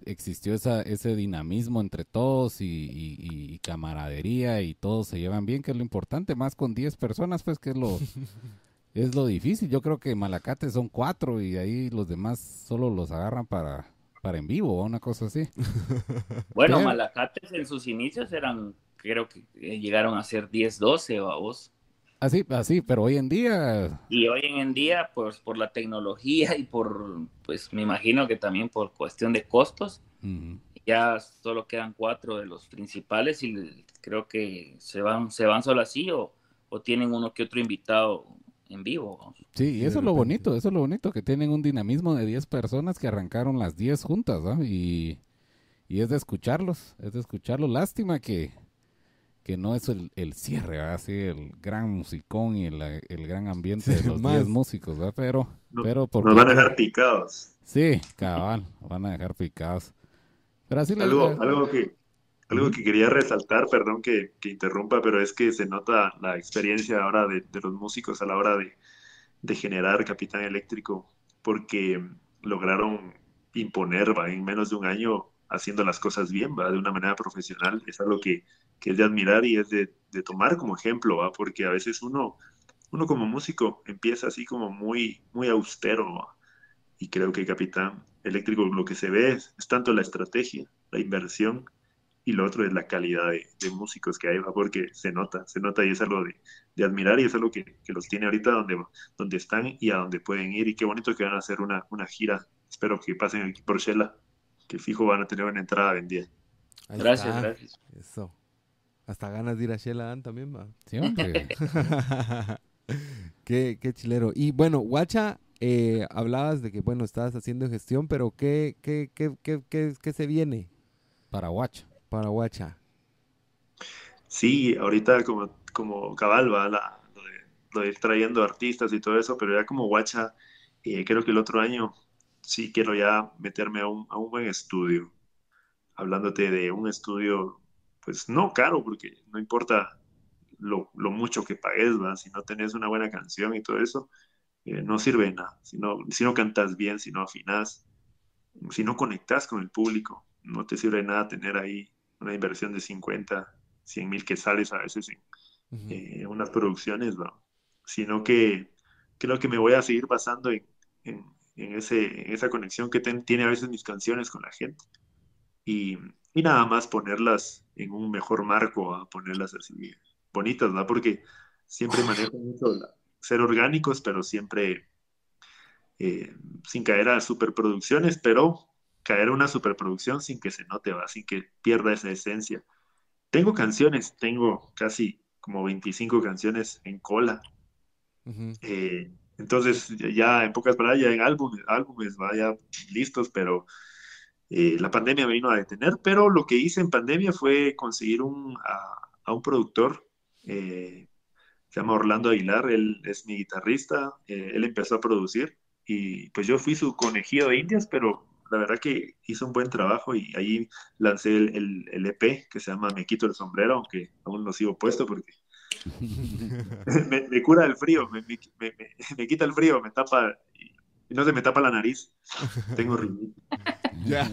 Speaker 1: existió esa, ese dinamismo entre todos y, camaradería y todos se llevan bien, que es lo importante, más con 10 personas, pues que es lo, (laughs) es lo difícil. Yo creo que Malacate son cuatro y ahí los demás solo los agarran para, para en vivo o una cosa así. (laughs)
Speaker 4: Bueno, Malacates en sus inicios eran, creo que llegaron a ser 10, 12 o a vos.
Speaker 1: Así, así, pero hoy en día.
Speaker 4: Y hoy en día, pues por la tecnología y por, pues me imagino que también por cuestión de costos, ya solo quedan cuatro de los principales y creo que se van, se van solo así o, o tienen uno que otro invitado en vivo.
Speaker 1: Sí, y eso es lo bonito, eso es lo bonito, que tienen un dinamismo de 10 personas que arrancaron las 10 juntas, ¿no? Y, y es de escucharlos, es de escucharlos. Lástima que que no es el, el cierre, así el gran musicón y el, el gran ambiente de los 10 músicos, ¿verdad? Pero, pero
Speaker 3: nos van a dejar picados.
Speaker 1: Sí, cabal, van a dejar picados.
Speaker 3: Pero así algo, algo que algo que quería resaltar, perdón que, que, interrumpa, pero es que se nota la experiencia ahora de, de los músicos a la hora de, de, generar Capitán Eléctrico, porque lograron imponer ¿va? en menos de un año haciendo las cosas bien, ¿va? de una manera profesional. Es algo que, que es de admirar y es de, tomar como ejemplo, ¿va? porque a veces uno uno como músico empieza así como muy, muy austero. Y creo que Capitán Eléctrico lo que se ve es, tanto la estrategia, la inversión, y lo otro es la calidad de, músicos que hay, porque se nota, se nota y es algo de, admirar y es algo que, que, los tiene ahorita donde, donde están y a donde pueden ir. Y qué bonito que van a hacer una, una gira. Espero que pasen aquí por Shela, que fijo van a tener una entrada vendida.
Speaker 4: gracias, gracias.
Speaker 2: Eso. Hasta ganas de ir a Shela también, va.
Speaker 1: Sí, hombre. (laughs)
Speaker 2: qué, qué chilero. Y bueno, Guacha, eh, hablabas de que, bueno, estabas haciendo gestión, pero ¿qué, qué, qué, qué, qué se viene?
Speaker 1: Para Guacha.
Speaker 2: Para Guacha.
Speaker 3: Sí, ahorita como, como cabal va la, lo, de, ir trayendo artistas y todo eso, pero ya como Guacha, eh, creo que el otro año sí quiero ya meterme a un, a un buen estudio. Hablándote de un estudio, pues no caro, porque no importa lo, lo mucho que pagues, ¿va? si no tenés una buena canción y todo eso, eh, no sirve de nada. Si no, si no cantas bien, si no afinas, si no conectas con el público, no te sirve de nada tener ahí una inversión de 50, 100 mil que sales a veces en eh, unas producciones, ¿no? sino que creo que me voy a seguir basando en, en, ese, en esa conexión que tiene a veces mis canciones con la gente. Y, y, nada más ponerlas en un mejor marco, a ponerlas así bonitas, ¿no? Porque siempre manejo mucho ser orgánicos, pero siempre eh, sin caer a superproducciones, pero caer a una superproducción sin que se note, ¿va? sin que pierda esa esencia. Tengo canciones, tengo casi como 25 canciones en cola. Eh, entonces, ya en pocas palabras, ya en álbumes, álbumes vaya listos, pero eh, la pandemia me vino a detener. Pero lo que hice en pandemia fue conseguir un, a, un productor se llama Orlando Aguilar, él es mi guitarrista, eh, él empezó a producir y pues yo fui su conejillo de indias, pero la verdad que hizo un buen trabajo y ahí lancé el, el, EP que se llama Me quito el sombrero, aunque aún no sigo puesto porque (laughs) (laughs) me, cura el frío, me, me, quita el frío, me tapa y no se me tapa la nariz. Tengo (laughs) Ya.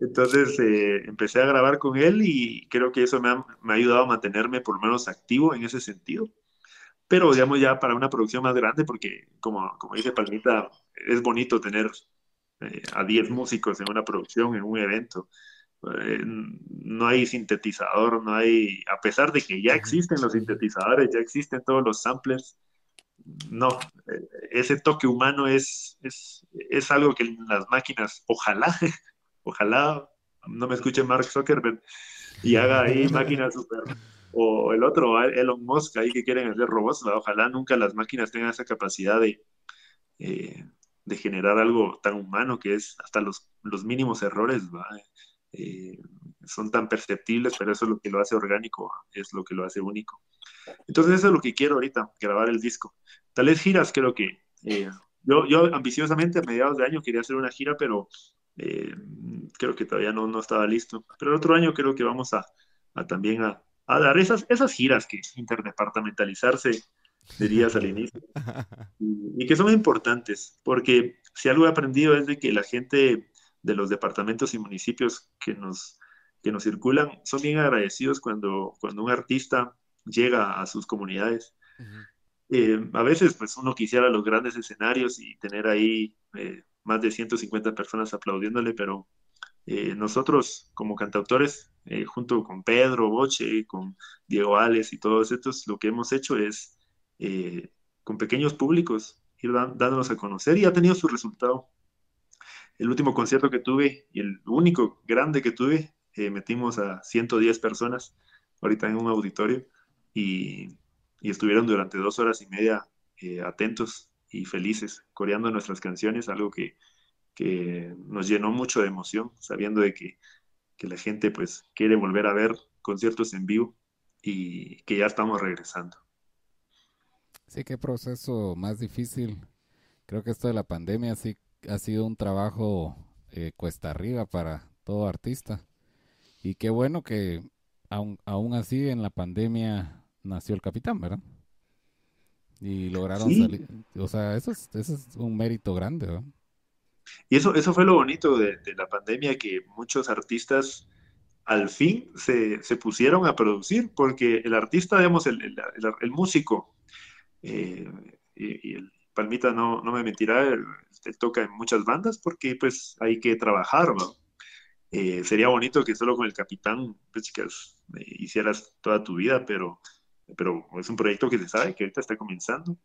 Speaker 3: Entonces eh, empecé a grabar con él y creo que eso me ha, me ha, ayudado a mantenerme por lo menos activo en ese sentido. Pero digamos ya para una producción más grande, porque como, como dice Palmita, es bonito tener eh, a 10 músicos en una producción, en un evento. Eh, no hay sintetizador, no hay, a pesar de que ya existen los sintetizadores, ya existen todos los samplers, no, ese toque humano es, es, es algo que las máquinas, ojalá, (laughs) ojalá no me escuche Mark Zuckerberg y haga ahí (laughs) máquinas super o el otro Elon Musk ahí que quieren hacer robots ojalá nunca las máquinas tengan esa capacidad de eh, de generar algo tan humano que es hasta los, los mínimos errores eh, son tan perceptibles pero eso es lo que lo hace orgánico es lo que lo hace único. Entonces eso es lo que quiero ahorita grabar el disco. Tal vez giras creo que eh, yo, yo ambiciosamente a mediados de año quería hacer una gira pero eh, creo que todavía no, no estaba listo. Pero el otro año creo que vamos a, también a, dar esas, esas giras que interdepartamentalizarse, dirías al inicio, (laughs) y, que son importantes, porque si algo he aprendido es de que la gente de los departamentos y municipios que nos, que nos circulan son bien agradecidos cuando, cuando un artista llega a sus comunidades. Eh, a veces, pues uno quisiera los grandes escenarios y tener ahí eh, más de 150 personas aplaudiéndole, pero eh, nosotros como cantautores, junto con Pedro Boche, con Diego Ales y todos estos, lo que hemos hecho es con pequeños públicos ir dándonos a conocer y ha tenido su resultado. El último concierto que tuve y el único grande que tuve, metimos a 110 personas ahorita en un auditorio y, y estuvieron durante dos horas y media atentos y felices coreando nuestras canciones, algo que, que nos llenó mucho de emoción, sabiendo de que, que, la gente pues quiere volver a ver conciertos en vivo y que ya estamos regresando.
Speaker 1: Sí, qué proceso más difícil. Creo que esto de la pandemia sí ha sido un trabajo eh, cuesta arriba para todo artista. Y qué bueno que aún, aún así en la pandemia nació el capitán, ¿verdad? Y lograron salir. O sea, eso es, eso es un mérito grande, ¿no?
Speaker 3: Y eso, eso fue lo bonito de, la pandemia, que muchos artistas al fin se, se, pusieron a producir, porque el artista, digamos, el, el, el, músico, Eh, y, el Palmita no, no me mentirá, él, toca en muchas bandas porque pues hay que trabajar, ¿no? Eh, sería bonito que solo con el capitán, pues chicas, hicieras toda tu vida, pero, pero es un proyecto que se sabe que ahorita está comenzando.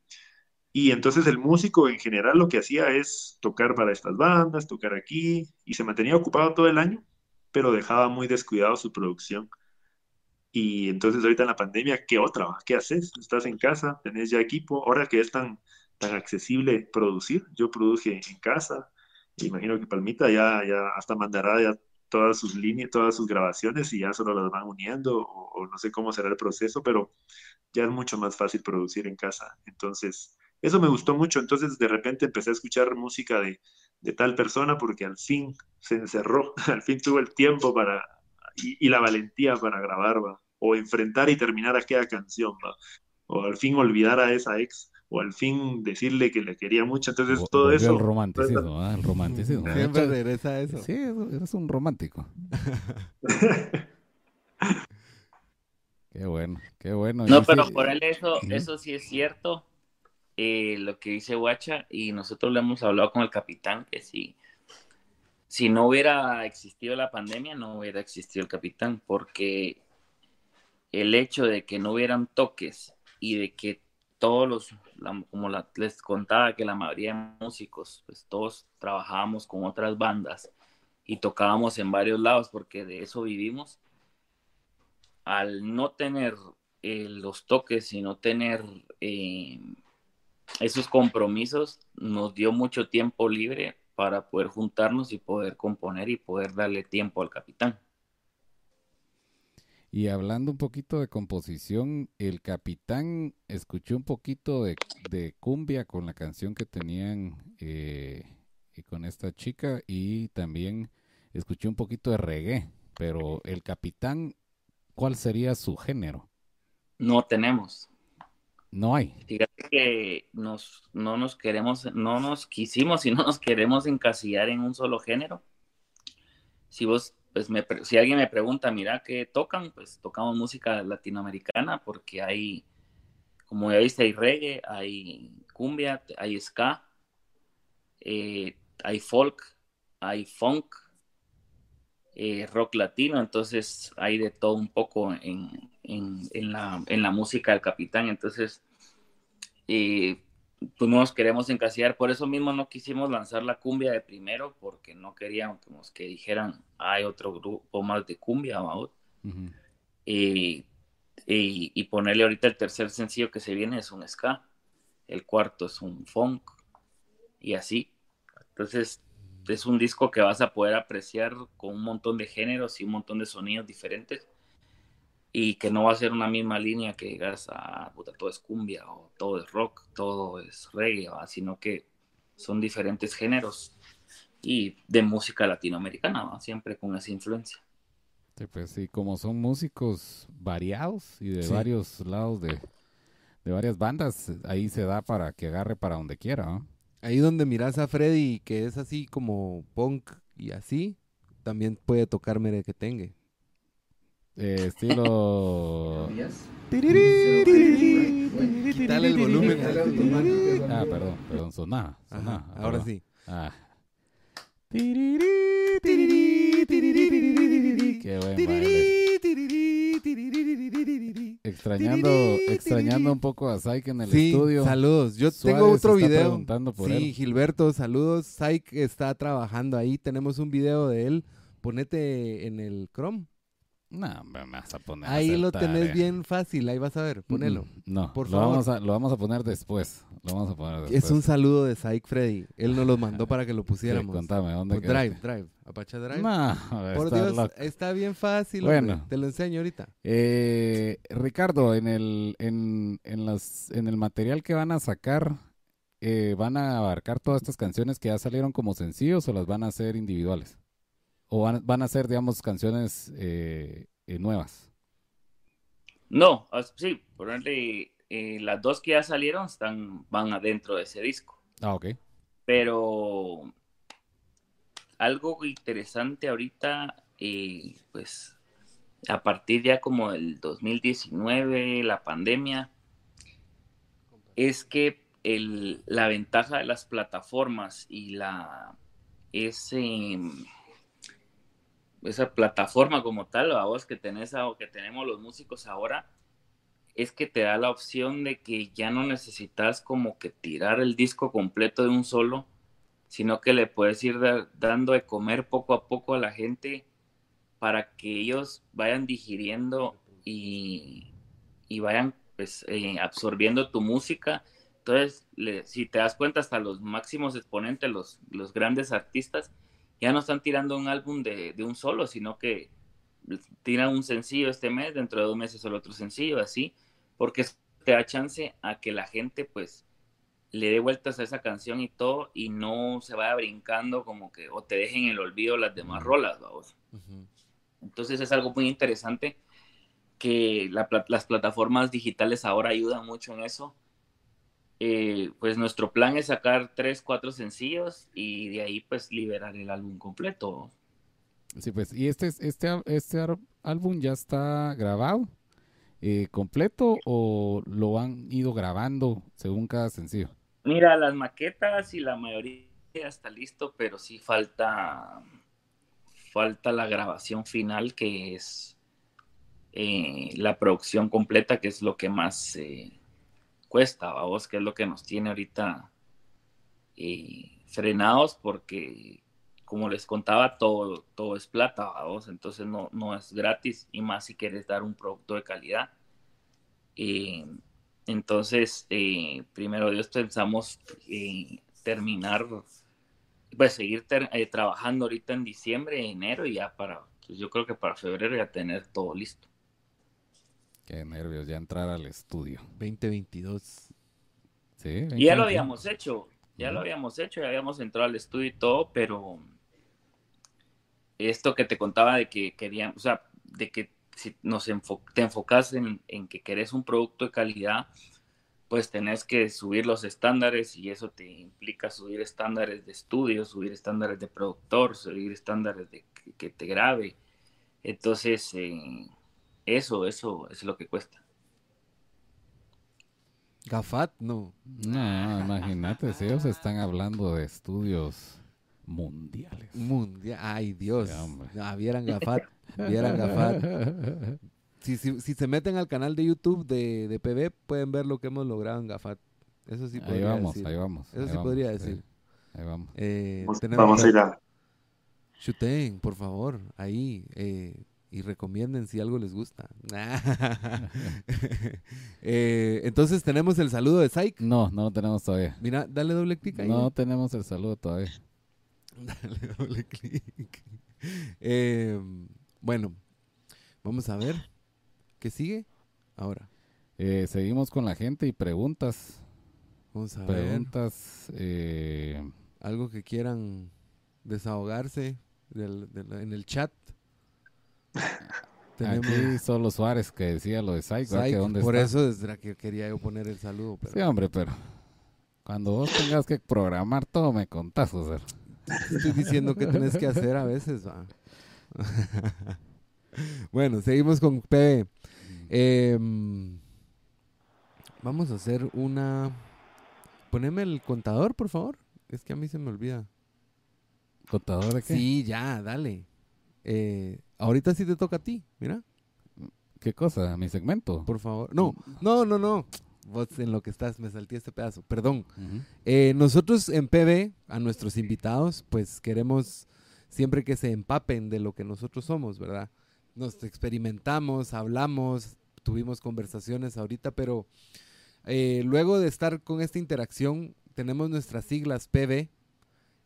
Speaker 3: Y entonces el músico en general lo que hacía es tocar para estas bandas, tocar aquí, y se mantenía ocupado todo el año, pero dejaba muy descuidado su producción. Y entonces ahorita en la pandemia, ¿qué otra? ¿Qué haces? Estás en casa, tenés ya equipo, ahora que es tan, tan accesible producir, yo produje en casa, imagino que Palmita ya, ya hasta mandará ya todas sus líneas, todas sus grabaciones y ya solo las van uniendo o, o, no sé cómo será el proceso, pero ya es mucho más fácil producir en casa. Entonces, eso me gustó mucho, entonces de repente empecé a escuchar música de, de tal persona porque al fin se encerró, (laughs) al fin tuvo el tiempo para y, la valentía para grabar, ¿va? o enfrentar y terminar aquella canción, ¿va? o al fin olvidar a esa ex, o al fin decirle que le quería mucho, entonces todo eso...
Speaker 1: El romanticismo, ¿ah? el romanticismo.
Speaker 2: Siempre regresa a eso.
Speaker 1: Sí, eres un romántico. (laughs) qué bueno, qué bueno.
Speaker 4: No, pero por él eso, eso sí es cierto eh, lo que dice Guacha, y nosotros le hemos hablado con el capitán que si, si no hubiera existido la pandemia, no hubiera existido el capitán, porque el hecho de que no hubieran toques y de que todos los, como les contaba, que la mayoría de músicos, pues todos trabajábamos con otras bandas y tocábamos en varios lados, porque de eso vivimos. Al no tener eh, los toques y no tener eh, esos compromisos nos dio mucho tiempo libre para poder juntarnos y poder componer y poder darle tiempo al capitán.
Speaker 1: Y hablando un poquito de composición, el capitán escuchó un poquito de, cumbia con la canción que tenían eh, con esta chica y también escuché un poquito de reggae, pero el capitán, ¿cuál sería su género?
Speaker 4: No tenemos.
Speaker 1: No hay.
Speaker 4: Fíjate que nos, no nos queremos, no nos quisimos y no nos queremos encasillar en un solo género. Si vos, pues me, si alguien me pregunta, mira, ¿qué tocan? Pues tocamos música latinoamericana porque hay, como ya viste, hay reggae, hay cumbia, hay ska, eh, hay folk, hay funk, eh, rock latino, entonces hay de todo un poco en, en, la, en la, música del capitán, entonces eh, pues no nos queremos encasillar, por eso mismo no quisimos lanzar la cumbia de primero, porque no queríamos que dijeran, hay otro grupo más de cumbia, y, y, ponerle ahorita el tercer sencillo que se viene es un ska, el cuarto es un funk, y así. Entonces, es un disco que vas a poder apreciar con un montón de géneros y un montón de sonidos diferentes y que no va a ser una misma línea que digas, ah, puta, todo es cumbia o todo es rock, todo es reggae, sino que son diferentes géneros y de música latinoamericana, siempre con esa influencia.
Speaker 1: Sí, pues sí, como son músicos variados y de varios lados de, de, varias bandas, ahí se da para que agarre para donde quiera. ¿no?
Speaker 2: Ahí donde miras a Freddy, que es así como punk y así, también puede tocar merequetengue.
Speaker 1: Eh, estilo.
Speaker 2: Quítale el volumen.
Speaker 1: Ah, perdón, perdón, sonaba.
Speaker 2: ahora sí.
Speaker 1: Ah. Qué buen Extrañando, extrañando un poco a Saik en el
Speaker 2: sí,
Speaker 1: estudio.
Speaker 2: Saludos. Yo tengo otro video. sí, Gilberto, saludos. Saik está trabajando ahí. Tenemos un video de él. Ponete en el Chrome.
Speaker 1: No, me vas a poner.
Speaker 2: Ahí lo tenés bien fácil, ahí vas a ver, ponelo.
Speaker 1: No, por lo Vamos a, lo vamos a poner después. Lo vamos a poner después.
Speaker 2: Es un saludo de Saik Freddy. Él nos lo mandó para que lo (laughs) pusiéramos.
Speaker 1: contame, ¿dónde
Speaker 2: Por Drive, Drive. Apache Drive.
Speaker 1: No,
Speaker 2: por Dios, está bien fácil. Bueno, te lo enseño ahorita.
Speaker 1: Eh, Ricardo, en el, en, en, las, en el material que van a sacar, eh, ¿van a abarcar todas estas canciones que ya salieron como sencillos o las van a hacer individuales? ¿O van, a ser, digamos, canciones eh, eh, nuevas?
Speaker 4: No, sí, por ejemplo, eh, las dos que ya salieron están, van adentro de ese disco.
Speaker 1: Ah, ok.
Speaker 4: Pero algo interesante ahorita, pues a partir ya como del 2019, la pandemia, es que el, la ventaja de las plataformas y la ese esa plataforma como tal, a vos que tenés o que tenemos los músicos ahora, es que te da la opción de que ya no necesitas como que tirar el disco completo de un solo, sino que le puedes ir dando de comer poco a poco a la gente para que ellos vayan digiriendo y, vayan pues, eh, absorbiendo tu música. Entonces, si te das cuenta, hasta los máximos exponentes, los, los grandes artistas, ya no están tirando un álbum de, un solo, sino que tiran un sencillo este mes, dentro de dos meses el otro sencillo, así, porque te da chance a que la gente pues le dé vueltas a esa canción y todo y no se vaya brincando como que o te dejen en el olvido las demás rolas, vamos. Entonces es algo muy interesante que las plataformas digitales ahora ayudan mucho en eso eh, pues nuestro plan es sacar tres, cuatro sencillos y de ahí pues liberar el álbum completo.
Speaker 1: Sí, pues, ¿y este, este, este álbum ya está grabado eh, completo o lo han ido grabando según cada sencillo?
Speaker 4: Mira, las maquetas y la mayoría ya está listo, pero sí falta, falta la grabación final que es eh, la producción completa, que es lo que más cuesta, vos, que es lo que nos tiene ahorita eh, frenados porque, como les contaba, todo, todo es plata, vos, entonces no, no es gratis y más si quieres dar un producto de calidad. Eh, entonces, eh, primero Dios pensamos terminar, pues seguir trabajando ahorita en diciembre, enero y ya para, pues yo creo que para febrero ya tener todo listo.
Speaker 1: Qué nervios, ya entrar al estudio.
Speaker 2: 2022.
Speaker 1: Sí.
Speaker 4: Y ya lo habíamos hecho, ya lo habíamos hecho, ya habíamos entrado al estudio y todo, pero esto que te contaba de que querían, o sea, de que si nos te enfocas en, en, que querés un producto de calidad, pues tenés que subir los estándares y eso te implica subir estándares de estudio, subir estándares de productor, subir estándares de que, te grabe. Entonces, eh, eso, eso es lo que cuesta.
Speaker 2: Gafat, no.
Speaker 1: No, imagínate, si ellos están hablando de estudios mundiales.
Speaker 2: Mundial, ay Dios. Ah, vieran Gafat, vieran Gafat. Si, si, si, se meten al canal de YouTube de, de PB, pueden ver lo que hemos logrado en Gafat. Eso sí podría
Speaker 1: ahí vamos,
Speaker 2: decir.
Speaker 1: Ahí vamos,
Speaker 2: Eso sí podría decir.
Speaker 1: Ahí vamos.
Speaker 3: Eh, vamos a ir a...
Speaker 2: Chuten, por favor, ahí. Eh, y recomienden si algo les gusta. (laughs) Eh, entonces tenemos el saludo de Psych.
Speaker 1: No, no lo tenemos todavía.
Speaker 2: Mira, dale doble clic ahí.
Speaker 1: No tenemos el saludo todavía.
Speaker 2: Dale doble clic. Eh, bueno, vamos a ver. ¿Qué sigue ahora?
Speaker 1: Eh, seguimos con la gente y preguntas.
Speaker 2: Vamos a
Speaker 1: preguntas,
Speaker 2: Algo que quieran desahogarse en el chat. (laughs)
Speaker 1: Aquí solo Suárez que decía lo de Psycho.
Speaker 2: por eso es que quería yo poner el saludo.
Speaker 1: Sí, hombre, pero cuando vos tengas que programar todo me contás, o
Speaker 2: Estoy diciendo que tenés que hacer a veces. (laughs) bueno, seguimos con PB. Em, vamos a hacer una... Poneme el contador, por favor. Es que a mí se me olvida.
Speaker 1: ¿Contador de qué?
Speaker 2: Sí, ya, dale. Eh, ahorita sí te toca a ti, mira.
Speaker 1: ¿Qué cosa? ¿Mi segmento?
Speaker 2: Por favor. No, no, no, no. Vos en lo que estás, me salté este pedazo. Perdón. Eh, nosotros en PB, a nuestros invitados, pues queremos siempre que se empapen de lo que nosotros somos, ¿verdad? Nos experimentamos, hablamos, tuvimos conversaciones ahorita, pero eh, luego de estar con esta interacción, tenemos nuestras siglas PB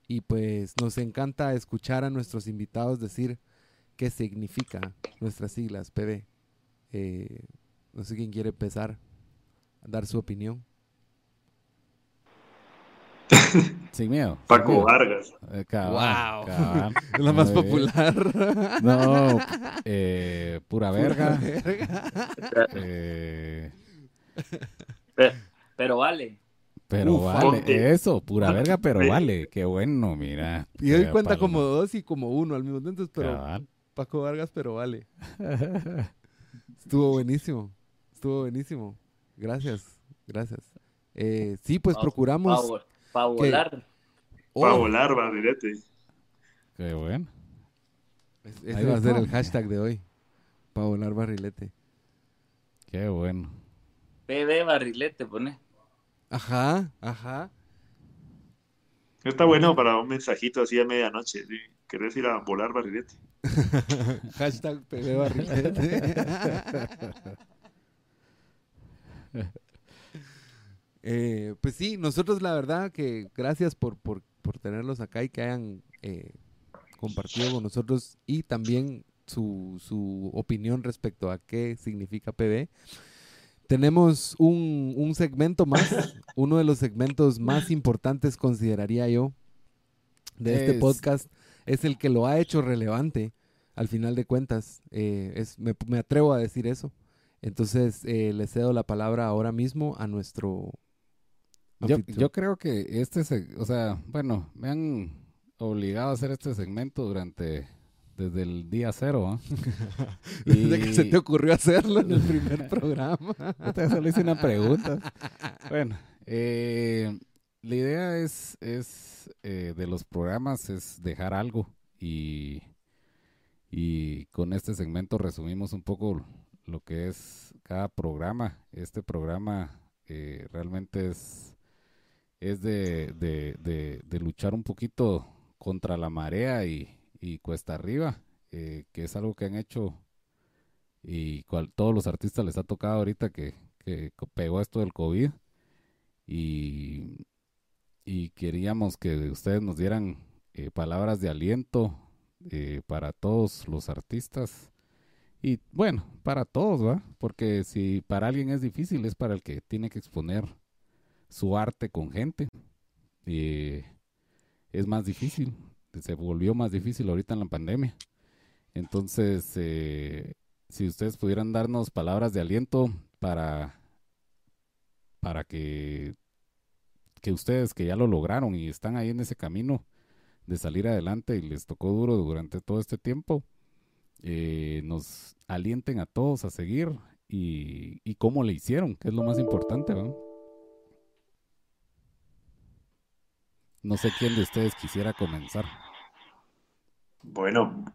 Speaker 2: y pues nos encanta escuchar a nuestros invitados decir qué significa nuestras siglas PB. Eh, no sé quién quiere empezar a dar su opinión. (laughs)
Speaker 1: Sin miedo.
Speaker 3: Paco Vargas.
Speaker 2: Eh, wow. La (laughs) más popular.
Speaker 1: No, (laughs) eh, pura verga.
Speaker 4: pero, vale.
Speaker 1: Pero vale, eso, pura verga, pero vale. Qué bueno, mira.
Speaker 2: Y hoy cuenta como dos y como uno al mismo tiempo, pero Paco Vargas, pero vale. Estuvo buenísimo. Estuvo buenísimo. Gracias, gracias. Eh, sí, pues procuramos.
Speaker 4: Para volar.
Speaker 3: Para volar, barrilete.
Speaker 1: Qué bueno.
Speaker 2: ese va a ser el hashtag de hoy. Para volar barrilete.
Speaker 1: Qué bueno.
Speaker 4: PB barrilete, pone.
Speaker 2: Ajá, ajá.
Speaker 3: Está bueno para un mensajito así a medianoche. ¿sí? ¿Querés ir a volar barrilete? (laughs)
Speaker 2: Hashtag PB barrilete. (laughs) Eh, pues sí, nosotros la verdad que gracias por, por, por tenerlos acá y que hayan eh, compartido con nosotros y también su, su, opinión respecto a qué significa PB. Tenemos un, un segmento más, (laughs) uno de los segmentos más importantes consideraría yo de este podcast, es el que lo ha hecho relevante al final de cuentas. Eh, es, me, me, atrevo a decir eso. Entonces eh, le cedo la palabra ahora mismo a nuestro
Speaker 1: yo, yo, creo que este, o sea, bueno, me han obligado a hacer este segmento durante, desde el día cero. (laughs)
Speaker 2: desde que se te ocurrió hacerlo en el (laughs) primer programa.
Speaker 1: Yo solo hice una pregunta. Bueno, eh, la idea es, es eh, de los programas es dejar algo y, y con este segmento resumimos un poco lo que es cada programa. Este programa eh, realmente es es de, de, de, luchar un poquito contra la marea y, cuesta arriba, eh, que es algo que han hecho y cual, todos los artistas les ha tocado ahorita que, que pegó esto del COVID y, y queríamos que ustedes nos dieran eh, palabras de aliento eh, para todos los artistas y bueno, para todos, ¿va? Porque si para alguien es difícil, es para el que tiene que exponer su arte con gente. y es más difícil, se volvió más difícil ahorita en la pandemia. Entonces, eh, si ustedes pudieran darnos palabras de aliento para, para que, que ustedes que ya lo lograron y están ahí en ese camino de salir adelante y les tocó duro durante todo este tiempo, eh, nos alienten a todos a seguir y, y cómo le hicieron, que es lo más importante, ¿no? No sé quién de ustedes quisiera comenzar.
Speaker 3: Bueno,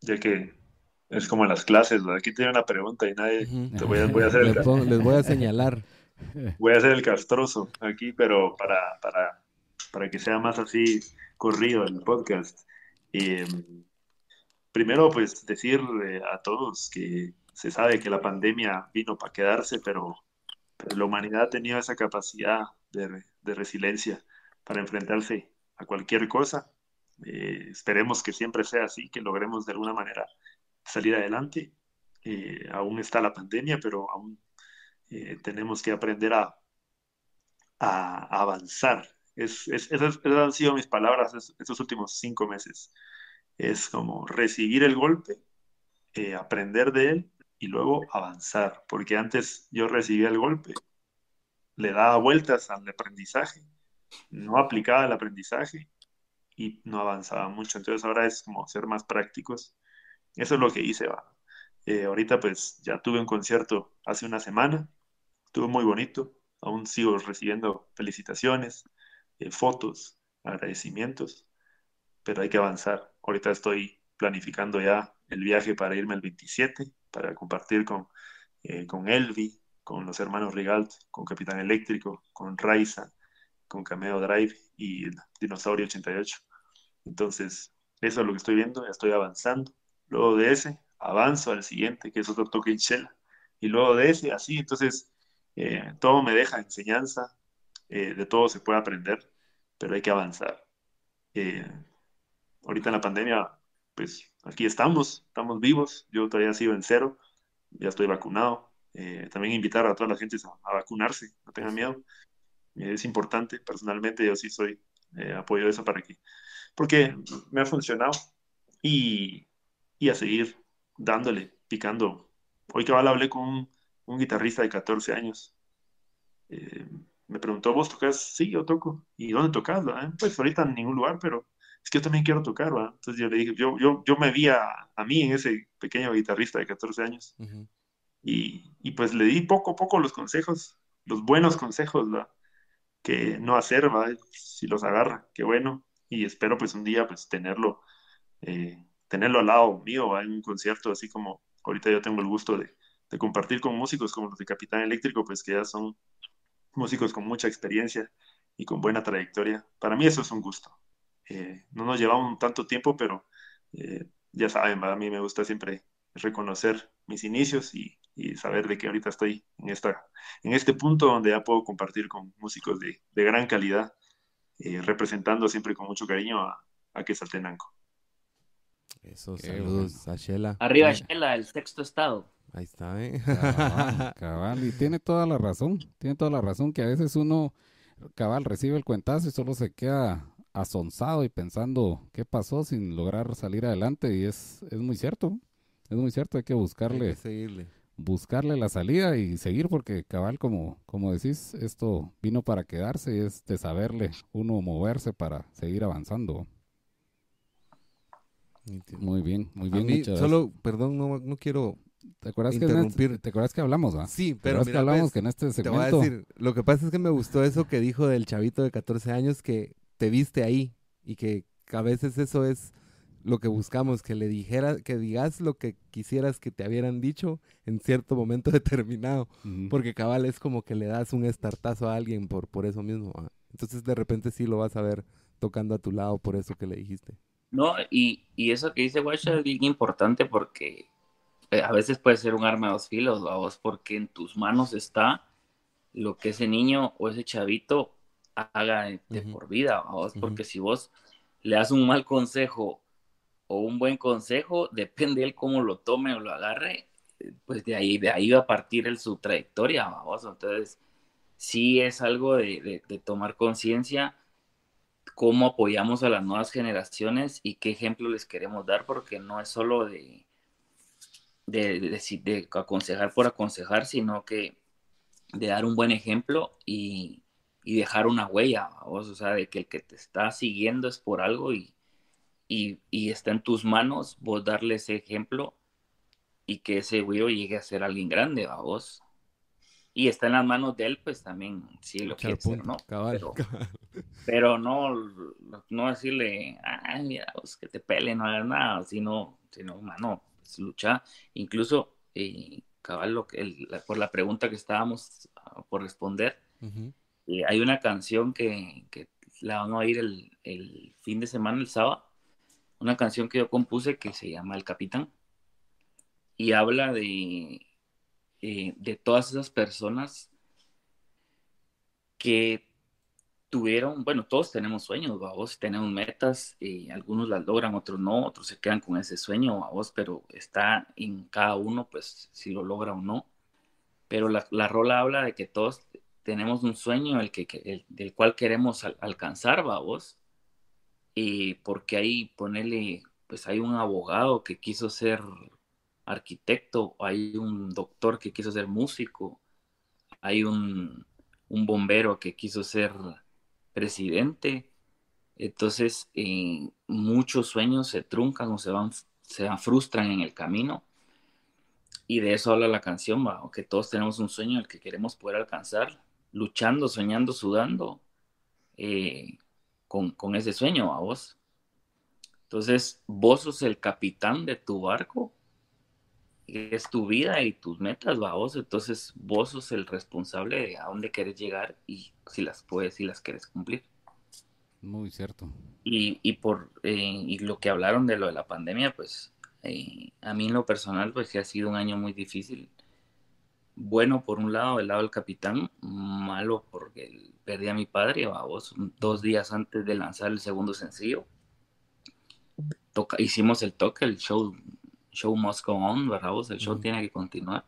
Speaker 3: ya que es como en las clases, aquí tiene una pregunta y nadie te voy a, voy a (laughs) hacer
Speaker 2: el, les, voy a señalar. (laughs)
Speaker 3: Voy a hacer el castroso aquí, pero para, para, para que sea más así corrido el podcast. Eh, primero, pues decir a todos que se sabe que la pandemia vino para quedarse, pero, la humanidad ha tenido esa capacidad de, de resiliencia para enfrentarse a cualquier cosa. Eh, esperemos que siempre sea así, que logremos de alguna manera salir adelante. Eh, aún está la pandemia, pero aún eh, tenemos que aprender a, a, avanzar. Es, esas, han sido mis palabras estos últimos cinco meses. Es como recibir el golpe, aprender de él y luego avanzar. Porque antes yo recibía el golpe, le daba vueltas al aprendizaje no aplicaba el aprendizaje y no avanzaba mucho. Entonces ahora es como ser más prácticos. Eso es lo que hice. Va. Eh, ahorita pues ya tuve un concierto hace una semana, estuvo muy bonito, aún sigo recibiendo felicitaciones, eh, fotos, agradecimientos, pero hay que avanzar. Ahorita estoy planificando ya el viaje para irme el 27, para compartir con, eh, con Elvi, con los hermanos Rigalt, con Capitán Eléctrico, con Raiza, con Cameo Drive y Dinosaurio 88. Entonces, eso es lo que estoy viendo, ya estoy avanzando. Luego de ese, avanzo al siguiente, que es otro toque en Shell. Y luego de ese, así, entonces, eh, todo me deja enseñanza, eh, de todo se puede aprender, pero hay que avanzar. Eh, ahorita en la pandemia, pues aquí estamos, estamos vivos, yo todavía sigo en cero, ya estoy vacunado. también invitar a toda la gente a, a vacunarse, no tengan miedo es importante. Personalmente yo sí soy eh, apoyo de eso para que, porque me ha funcionado y, y a seguir dándole, picando. Hoy que hablé con un, guitarrista de 14 años. Eh, me preguntó, ¿vos tocas? Sí, yo toco. ¿Y dónde tocas? Pues ahorita en ningún lugar, pero es que yo también quiero tocar, Entonces yo le dije, yo, yo, yo me vi a, a mí en ese pequeño guitarrista de 14 años. y, y, pues le di poco a poco los consejos los buenos consejos, ¿va? que no hacer, ¿va? si los agarra, qué bueno, y espero pues un día pues tenerlo, eh, tenerlo al lado mío, ¿va? en un concierto, así como ahorita yo tengo el gusto de, de compartir con músicos como los de Capitán Eléctrico, pues que ya son músicos con mucha experiencia y con buena trayectoria. Para mí eso es un gusto. Eh, no nos llevamos tanto tiempo, pero eh, ya saben, a mí me gusta siempre reconocer mis inicios y, y, saber de que ahorita estoy en, esta, en este punto donde ya puedo compartir con músicos de, de gran calidad, eh, representando siempre con mucho cariño a, a Quesaltenango.
Speaker 2: Eso, saludos a Shela.
Speaker 4: Arriba Shela, el sexto estado.
Speaker 2: Ahí está, ¿eh?
Speaker 1: Cabal, (laughs) cabal, y tiene toda la razón, tiene toda la razón que a veces uno, cabal, recibe el cuentazo y solo se queda asonsado y pensando qué pasó sin lograr salir adelante y es, es muy cierto, es muy cierto, hay que buscarle,
Speaker 2: Hay que seguirle.
Speaker 1: buscarle la salida y seguir porque cabal, como, como decís, esto vino para quedarse y es de saberle uno moverse para seguir avanzando. Muy bien, muy
Speaker 2: A
Speaker 1: bien.
Speaker 2: mí,
Speaker 1: muchas
Speaker 2: solo, perdón, no, no quiero
Speaker 1: ¿Te acuerdas, que en
Speaker 2: interrumpir.
Speaker 1: este- ¿Te acuerdas que hablamos, va?
Speaker 2: Sí,
Speaker 1: ¿Te
Speaker 2: pero
Speaker 1: que
Speaker 2: mira,
Speaker 1: hablamos
Speaker 2: pues,
Speaker 1: que en este
Speaker 2: Te voy a
Speaker 1: segmento...
Speaker 2: decir, lo que pasa es que me gustó eso que dijo del chavito de 14 años que te viste ahí y que a veces eso es lo que buscamos, que le dijera, que digas lo que quisieras que te hubieran dicho en cierto momento (laughs) determinado, porque cabal es como que le das un estartazo a alguien por, por eso mismo. Entonces de repente sí lo vas a ver tocando a tu lado por eso que le dijiste.
Speaker 4: No, y, y eso que dice Guacha es bien importante porque a veces puede ser un arma de dos filos, vos, porque en tus manos está lo que ese niño o ese chavito haga de, de por vida, vos, porque si vos le das un mal consejo o un buen consejo, depende él cómo lo tome o lo agarre, eh, pues de ahí, de ahí va a partir el, su trayectoria, vos. Entonces, sí es algo de, de- de tomar conciencia cómo apoyamos a las nuevas generaciones y qué ejemplo les queremos dar, porque no es solo de, de, de- de- aconsejar por aconsejar, sino que de dar un buen ejemplo y, y dejar una huella, ¿vos? o sea, de que el que te está siguiendo es por algo y, y, y está en tus manos vos darle ese ejemplo y que ese güey llegue a ser alguien grande, ¿va vos? Y está en las manos de él, pues también, sí, lo quiere ¿no?
Speaker 2: cabal,
Speaker 4: Pero,
Speaker 2: cabal.
Speaker 4: pero no, no decirle, ay, mira, pues, que te pele, no hagas nada, sino, sino mano, pues, lucha. Incluso, eh, cabal, el- la- por la pregunta que estábamos ah, por responder, eh, hay una canción que, que la van a oír el, el fin de semana, el sábado, una canción que yo compuse que se llama El Capitán. Y habla de, eh, de todas esas personas que tuvieron, bueno, todos tenemos sueños, vos tenemos metas, y algunos las logran, otros no, otros se quedan con ese sueño, vos, pero está en cada uno, pues, si lo logra o no. Pero la, la rola habla de que todos tenemos un sueño el que, el- del cual queremos al- alcanzar, vos. Y porque ahí ponerle, pues hay un abogado que quiso ser arquitecto, hay un doctor que quiso ser músico, hay un, un bombero que quiso ser presidente. Entonces, eh, muchos sueños se truncan o se van, se frustran en el camino. Y de eso habla la canción, ¿va? que todos tenemos un sueño al que queremos poder alcanzar, luchando, soñando, sudando eh, con, con ese sueño a vos. Entonces, vos sos el capitán de tu barco, es tu vida y tus metas, va vos. Entonces, vos sos el responsable de a dónde querés llegar y si las puedes, si las quieres cumplir.
Speaker 1: Muy cierto.
Speaker 4: Y, y por eh, y lo que hablaron de lo de la pandemia, pues eh, a mí en lo personal, pues sí ha sido un año muy difícil. Bueno, por un lado, el lado del capitán, malo porque perdí a mi padre, vamos, dos días antes de lanzar el segundo sencillo. Toca, hicimos el toque, el show, show must go on, ¿verdad? vos? El show tiene que continuar.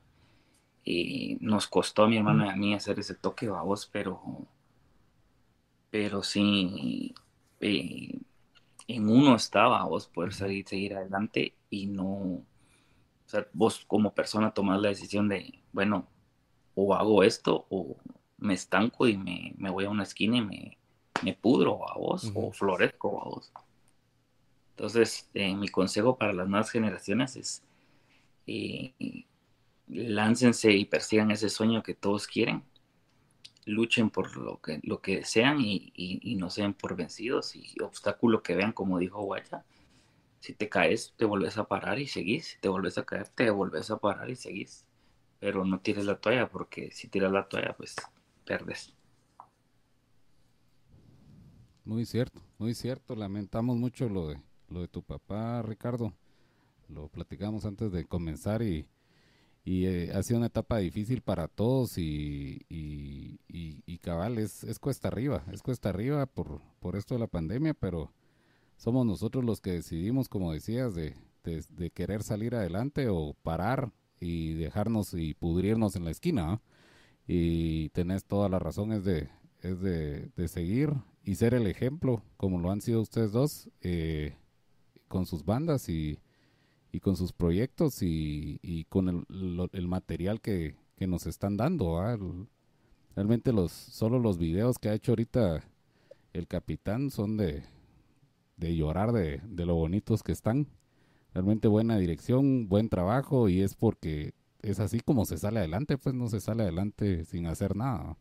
Speaker 4: Y nos costó a mi hermano y a mí hacer ese toque, vamos, pero, pero sí, eh, en uno estaba vos poder salir, seguir adelante y no, o sea, vos como persona tomar la decisión de, bueno, o hago esto o me estanco y me, me voy a una esquina y me, me pudro a vos o florezco a vos. Entonces, eh, mi consejo para las nuevas generaciones es eh, láncense y persigan ese sueño que todos quieren luchen por lo que, lo que desean y, y, no sean por vencidos y obstáculo que vean, como dijo Guaya. Si te caes, te volvés a parar y seguís. Si te volvés a caer, te volvés a parar y seguís. Pero no tires la toalla porque si tiras la toalla, pues perdes.
Speaker 1: Muy cierto, muy cierto. Lamentamos mucho lo de, lo de tu papá, Ricardo. Lo platicamos antes de comenzar y y eh, ha sido una etapa difícil para todos y, y, cabal, es, cuesta arriba, es cuesta arriba por, por esto de la pandemia, pero somos nosotros los que decidimos, como decías, de, de, querer salir adelante o parar y dejarnos y pudrirnos en la esquina. Y tenés toda la razón, es de, es de, de, seguir y ser el ejemplo, como lo han sido ustedes dos, eh, con sus bandas y y con sus proyectos y, con el, material que, nos están dando. Realmente los solo los videos que ha hecho ahorita el capitán son de, llorar de, lo bonitos que están. Realmente buena dirección, buen trabajo y es porque es así como se sale adelante, pues no se sale adelante sin hacer nada.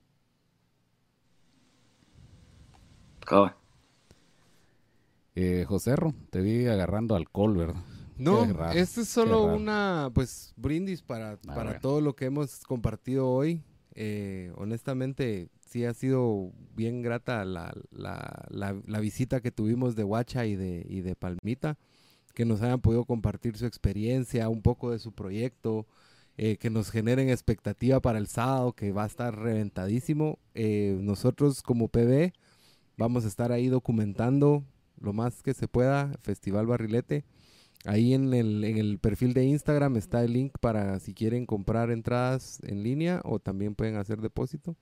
Speaker 1: Eh, Joserro, te vi agarrando alcohol, ¿verdad?
Speaker 2: No, este es solo una, pues, brindis para, ah, para todo lo que hemos compartido hoy. Eh, honestamente, sí ha sido bien grata la, la, la, visita que tuvimos de Huacha y de, y de Palmita, que nos hayan podido compartir su experiencia, un poco de su proyecto, eh, que nos generen expectativa para el sábado, que va a estar reventadísimo. Eh, nosotros como PB vamos a estar ahí documentando lo más que se pueda, Festival Barrilete. Ahí en el, en el perfil de Instagram está el link para si quieren comprar entradas en línea o también pueden hacer depósito.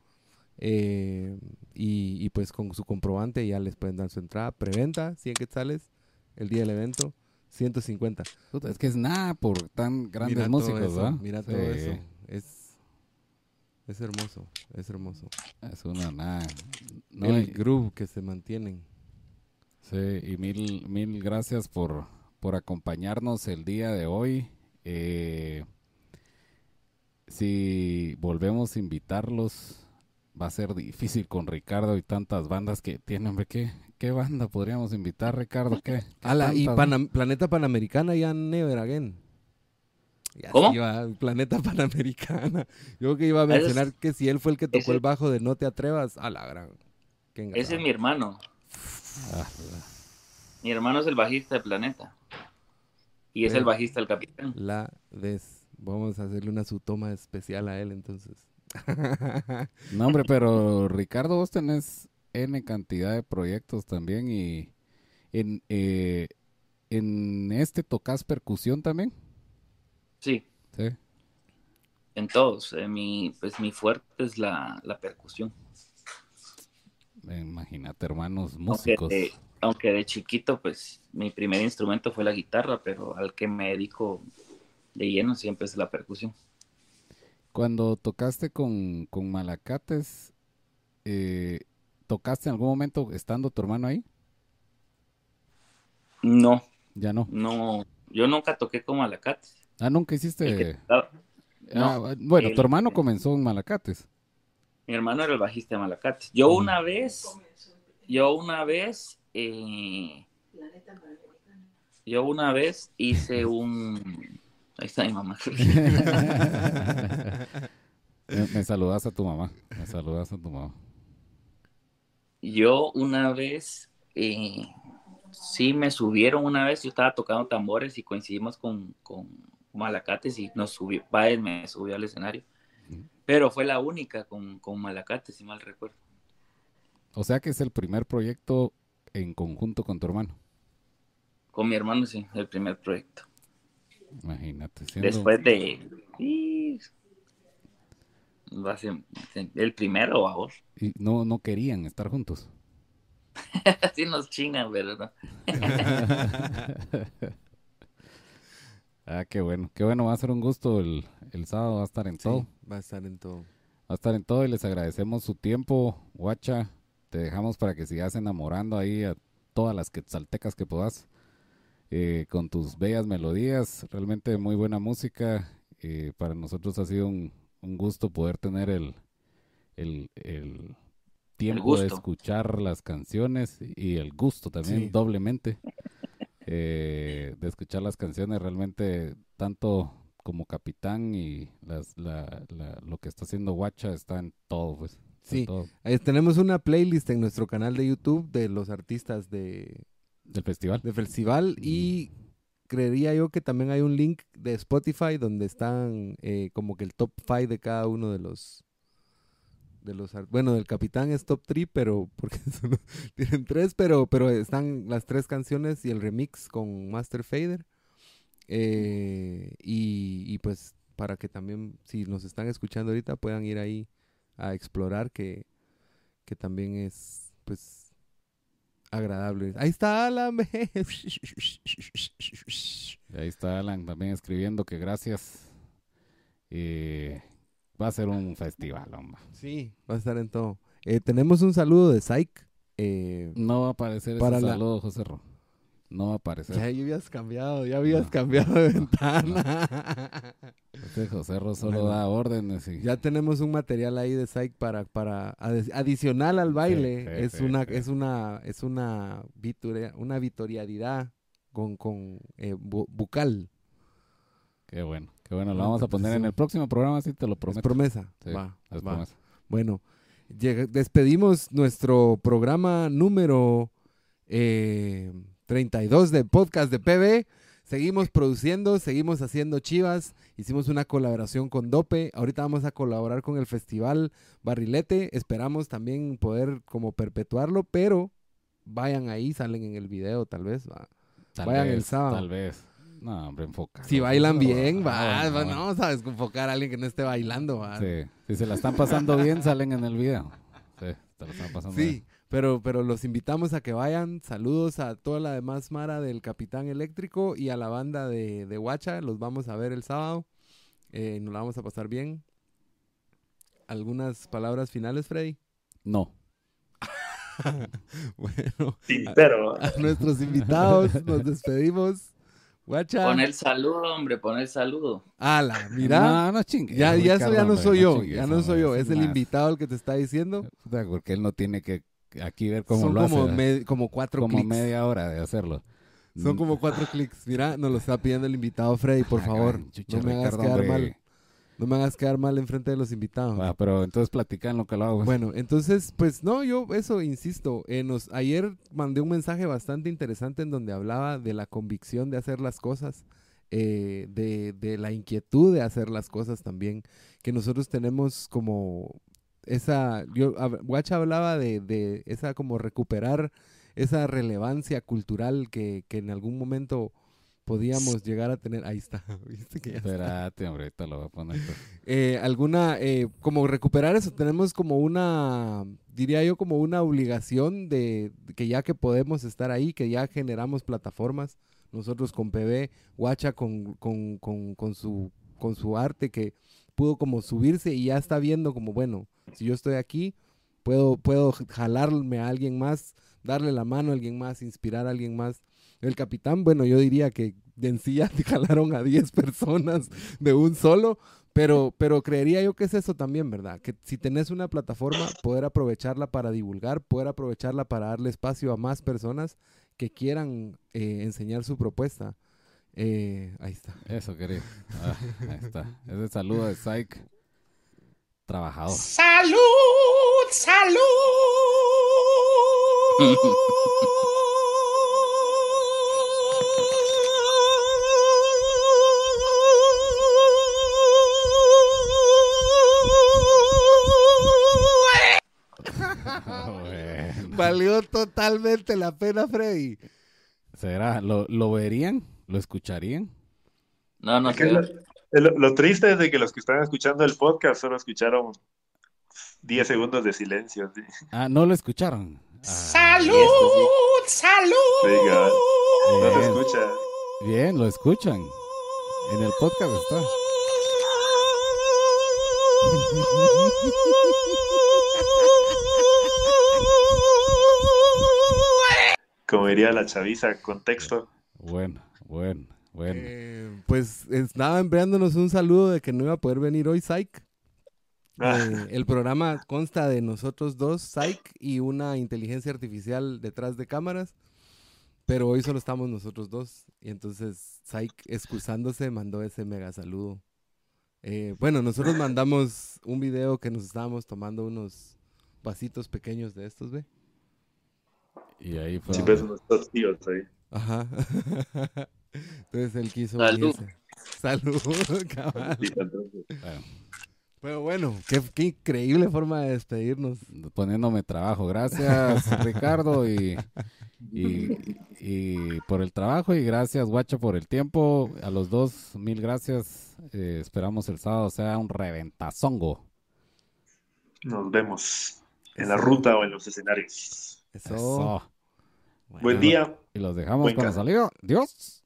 Speaker 2: Eh, y, pues con su comprobante ya les pueden dar su entrada. Preventa, 100 quetzales el día del evento, 150.
Speaker 1: Es que es nada por tan grandes músicos, ¿verdad?
Speaker 2: Mira todo eso. Es, es hermoso, es hermoso.
Speaker 1: Es una nada.
Speaker 2: el groove que se mantienen.
Speaker 1: Sí, y mil, mil gracias por por acompañarnos el día de hoy. Eh, si volvemos a invitarlos, va a ser difícil con Ricardo y tantas bandas que tienen. ¿Qué, qué banda podríamos invitar, Ricardo? ¿Qué? (laughs)
Speaker 2: y Planeta Panamericana ya Never Again.
Speaker 4: ¿Cómo?
Speaker 2: Planeta Panamericana. Yo que iba a mencionar que si él fue el que tocó el bajo de No te atrevas, a la gran.
Speaker 4: Ese es mi hermano. Ah, mi hermano es el bajista de Planeta. Y es el bajista del capitán.
Speaker 2: La vez. Vamos a hacerle una sutoma especial a él entonces. (laughs)
Speaker 1: no, hombre, pero Ricardo, vos tenés N cantidad de proyectos también y en, eh, en este tocas percusión también.
Speaker 4: Sí.
Speaker 1: Sí.
Speaker 4: En todos. Eh, mi, pues mi fuerte es la, la percusión.
Speaker 1: Imagínate, hermanos músicos
Speaker 4: aunque de chiquito, pues mi primer instrumento fue la guitarra, pero al que me dedico de lleno siempre es la percusión.
Speaker 1: Cuando tocaste con, Malacates, eh, ¿tocaste en algún momento estando tu hermano ahí?
Speaker 4: No.
Speaker 1: Ya no.
Speaker 4: No, yo nunca toqué con Malacates.
Speaker 1: Ah, nunca hiciste. Ah, bueno, tu hermano comenzó en Malacates.
Speaker 4: Mi hermano era el bajista de Malacates. Yo una vez, yo una vez eh, yo una vez hice un... Ahí está mi mamá.
Speaker 1: me, saludas a tu mamá. Me saludas a tu mamá.
Speaker 4: Yo una vez, eh, sí me subieron una vez, yo estaba tocando tambores y coincidimos con, con Malacates y nos subió, Baez me subió al escenario. Pero fue la única con, con Malacates, si mal recuerdo.
Speaker 1: O sea que es el primer proyecto en conjunto con tu hermano.
Speaker 4: Con mi hermano, sí, el primer proyecto.
Speaker 1: Imagínate.
Speaker 4: Después de... Va a ser el primero a vos.
Speaker 1: Y no, no querían estar juntos. (laughs)
Speaker 4: sí nos chingan, ¿verdad? (laughs) (laughs)
Speaker 1: ah, qué bueno. Qué bueno, va a ser un gusto el, el sábado, va a estar en todo.
Speaker 2: Va a estar en todo.
Speaker 1: Va a estar en todo y les agradecemos su tiempo, guacha, te dejamos para que sigas enamorando ahí a todas las quetzaltecas que puedas eh, con tus bellas melodías. Realmente muy buena música. Eh, para nosotros ha sido un, gusto poder tener el, el, el tiempo de escuchar las canciones y el gusto también doblemente eh, de escuchar las canciones realmente tanto como capitán y las, la, lo que está haciendo Guacha está en todo pues
Speaker 2: sí tenemos una playlist en nuestro canal de YouTube de los artistas de
Speaker 1: del festival.
Speaker 2: del festival y creería yo que también hay un link de Spotify donde están eh, como que el top 5 de cada uno de los de los bueno del capitán es top 3 pero (laughs) porque tienen tres pero pero están las tres canciones y el remix con Master Fader eh, y, pues para que también si nos están escuchando ahorita puedan ir ahí a explorar que, que también es pues agradable. Ahí está Alan. (laughs)
Speaker 1: Ahí está Alan también escribiendo que gracias. Eh, va a ser un festival, hombre.
Speaker 2: Sí, va a estar en todo. Eh, tenemos un saludo de Psych. Eh,
Speaker 1: no va a aparecer ese saludo, José Ro. No va a aparecer.
Speaker 2: Ya, habías cambiado, ya habías cambiado de ventana. (laughs)
Speaker 1: Este José Ro solo da órdenes. Y...
Speaker 2: Ya tenemos un material ahí de Psych para, para adicional al baile. es, una, es una, es una una vitorialidad con, con eh, bucal.
Speaker 1: Qué bueno, qué bueno. Lo vamos a poner en el próximo programa, sí te lo prometo.
Speaker 2: promesa. va, va. Bueno, despedimos nuestro programa número eh, 32 de podcast de PB. Seguimos produciendo, seguimos haciendo chivas. Hicimos una colaboración con Dope. Ahorita vamos a colaborar con el Festival Barrilete. Esperamos también poder como perpetuarlo, pero vayan ahí, salen en el video tal vez. vayan el sábado.
Speaker 1: Tal vez. No, hombre, enfoca.
Speaker 2: Si bailan bien, va, no, sabes, enfocar a alguien que no esté bailando, va.
Speaker 1: Sí, si se la están pasando bien, salen en el video. Sí, están pasando
Speaker 2: sí. Pero, pero los invitamos a que vayan. Saludos a toda la demás Mara del Capitán Eléctrico y a la banda de, de Huacha. Los vamos a ver el sábado. Eh, nos la vamos a pasar bien. ¿Algunas palabras finales, Freddy?
Speaker 1: No. (laughs)
Speaker 2: bueno,
Speaker 3: pero...
Speaker 2: a, nuestros invitados nos despedimos. Guacha.
Speaker 4: Pon el saludo, hombre, pon el saludo.
Speaker 2: Ala, mira.
Speaker 1: No, no chingue.
Speaker 2: Ya, ya eso ya no soy yo, ya no soy yo, es el invitado el que te está diciendo.
Speaker 1: Porque él no tiene que aquí ver cómo
Speaker 2: Son
Speaker 1: lo
Speaker 2: como
Speaker 1: hace.
Speaker 2: como cuatro
Speaker 1: como media hora de hacerlo.
Speaker 2: Son como cuatro clics. Mira, nos lo está pidiendo el invitado Freddy, por favor. no me hagas quedar mal. No me hagas quedar mal enfrente de los invitados.
Speaker 1: Ah, pero entonces platican lo que lo hago.
Speaker 2: Bueno, entonces, pues no, yo eso insisto. Eh, nos, ayer mandé un mensaje bastante interesante en donde hablaba de la convicción de hacer las cosas, eh, de, de la inquietud de hacer las cosas también, que nosotros tenemos como esa, yo, Guacha hablaba de, de, esa como recuperar esa relevancia cultural que, que, en algún momento podíamos llegar a tener. Ahí está, (laughs) ¿viste que
Speaker 1: Espérate, hombre, ahorita lo voy a poner.
Speaker 2: Eh, alguna, eh, como recuperar eso, tenemos como una, diría yo, como una obligación de, que ya que podemos estar ahí, que ya generamos plataformas, nosotros con PB, Guacha con, con, con, con su, con su arte que pudo como subirse y ya está viendo como, bueno, si yo estoy aquí, puedo, puedo jalarme a alguien más, darle la mano a alguien más, inspirar a alguien más. El capitán, bueno, yo diría que en sí ya (laughs) te jalaron a 10 personas de un solo, pero, pero creería yo que es eso también, ¿verdad? Que si tenés una plataforma, poder aprovecharla para divulgar, poder aprovecharla para darle espacio a más personas que quieran eh, enseñar su propuesta. Eh, ahí está.
Speaker 1: Eso, querido. Ah, ahí está. Ese saludo de Psych. Trabajador.
Speaker 5: ¡Salud! ¡Salud! (laughs)
Speaker 2: Valió totalmente la pena, Freddy.
Speaker 1: ¿Será? ¿Lo, lo verían? ¿Lo escucharían?
Speaker 4: No, no sé.
Speaker 3: Lo, triste es de que los que están escuchando el podcast solo escucharon 10 segundos de silencio.
Speaker 1: Ah, no lo escucharon.
Speaker 5: ¡Salud! ¡Salud!
Speaker 3: Venga, no se escucha.
Speaker 1: Bien, lo escuchan. En el podcast está. (laughs)
Speaker 3: Como diría la chaviza, contexto.
Speaker 1: Bueno, bueno. Bueno.
Speaker 2: Eh, pues estaba enviándonos un saludo de que no iba a poder venir hoy Psych.
Speaker 3: Ah.
Speaker 2: Eh, el programa consta de nosotros dos, Psych, y una inteligencia artificial detrás de cámaras. Pero hoy solo estamos nosotros dos. Y entonces Psych, excusándose, mandó ese mega saludo. Eh, bueno, nosotros mandamos un video que nos estábamos tomando unos vasitos pequeños de estos, ¿ve?
Speaker 1: Y ahí fue.
Speaker 3: Son nuestros tíos ahí.
Speaker 2: Ajá. (laughs) Entonces él quiso
Speaker 4: Salud.
Speaker 2: unirse. Salud, cabal.
Speaker 3: Sí, entonces.
Speaker 1: bueno,
Speaker 2: Pero bueno, qué, qué increíble forma de despedirnos.
Speaker 1: poniéndome trabajo. Gracias, (laughs) Ricardo, y, y, y por el trabajo y gracias, Guacho, por el tiempo. A los dos, mil gracias. Eh, esperamos el sábado sea un reventazongo.
Speaker 3: Nos vemos en la ruta o en los escenarios.
Speaker 2: Eso.
Speaker 1: Eso.
Speaker 2: Bueno.
Speaker 3: Buen día.
Speaker 1: Y los dejamos
Speaker 3: Buen
Speaker 1: con la salida. Dios.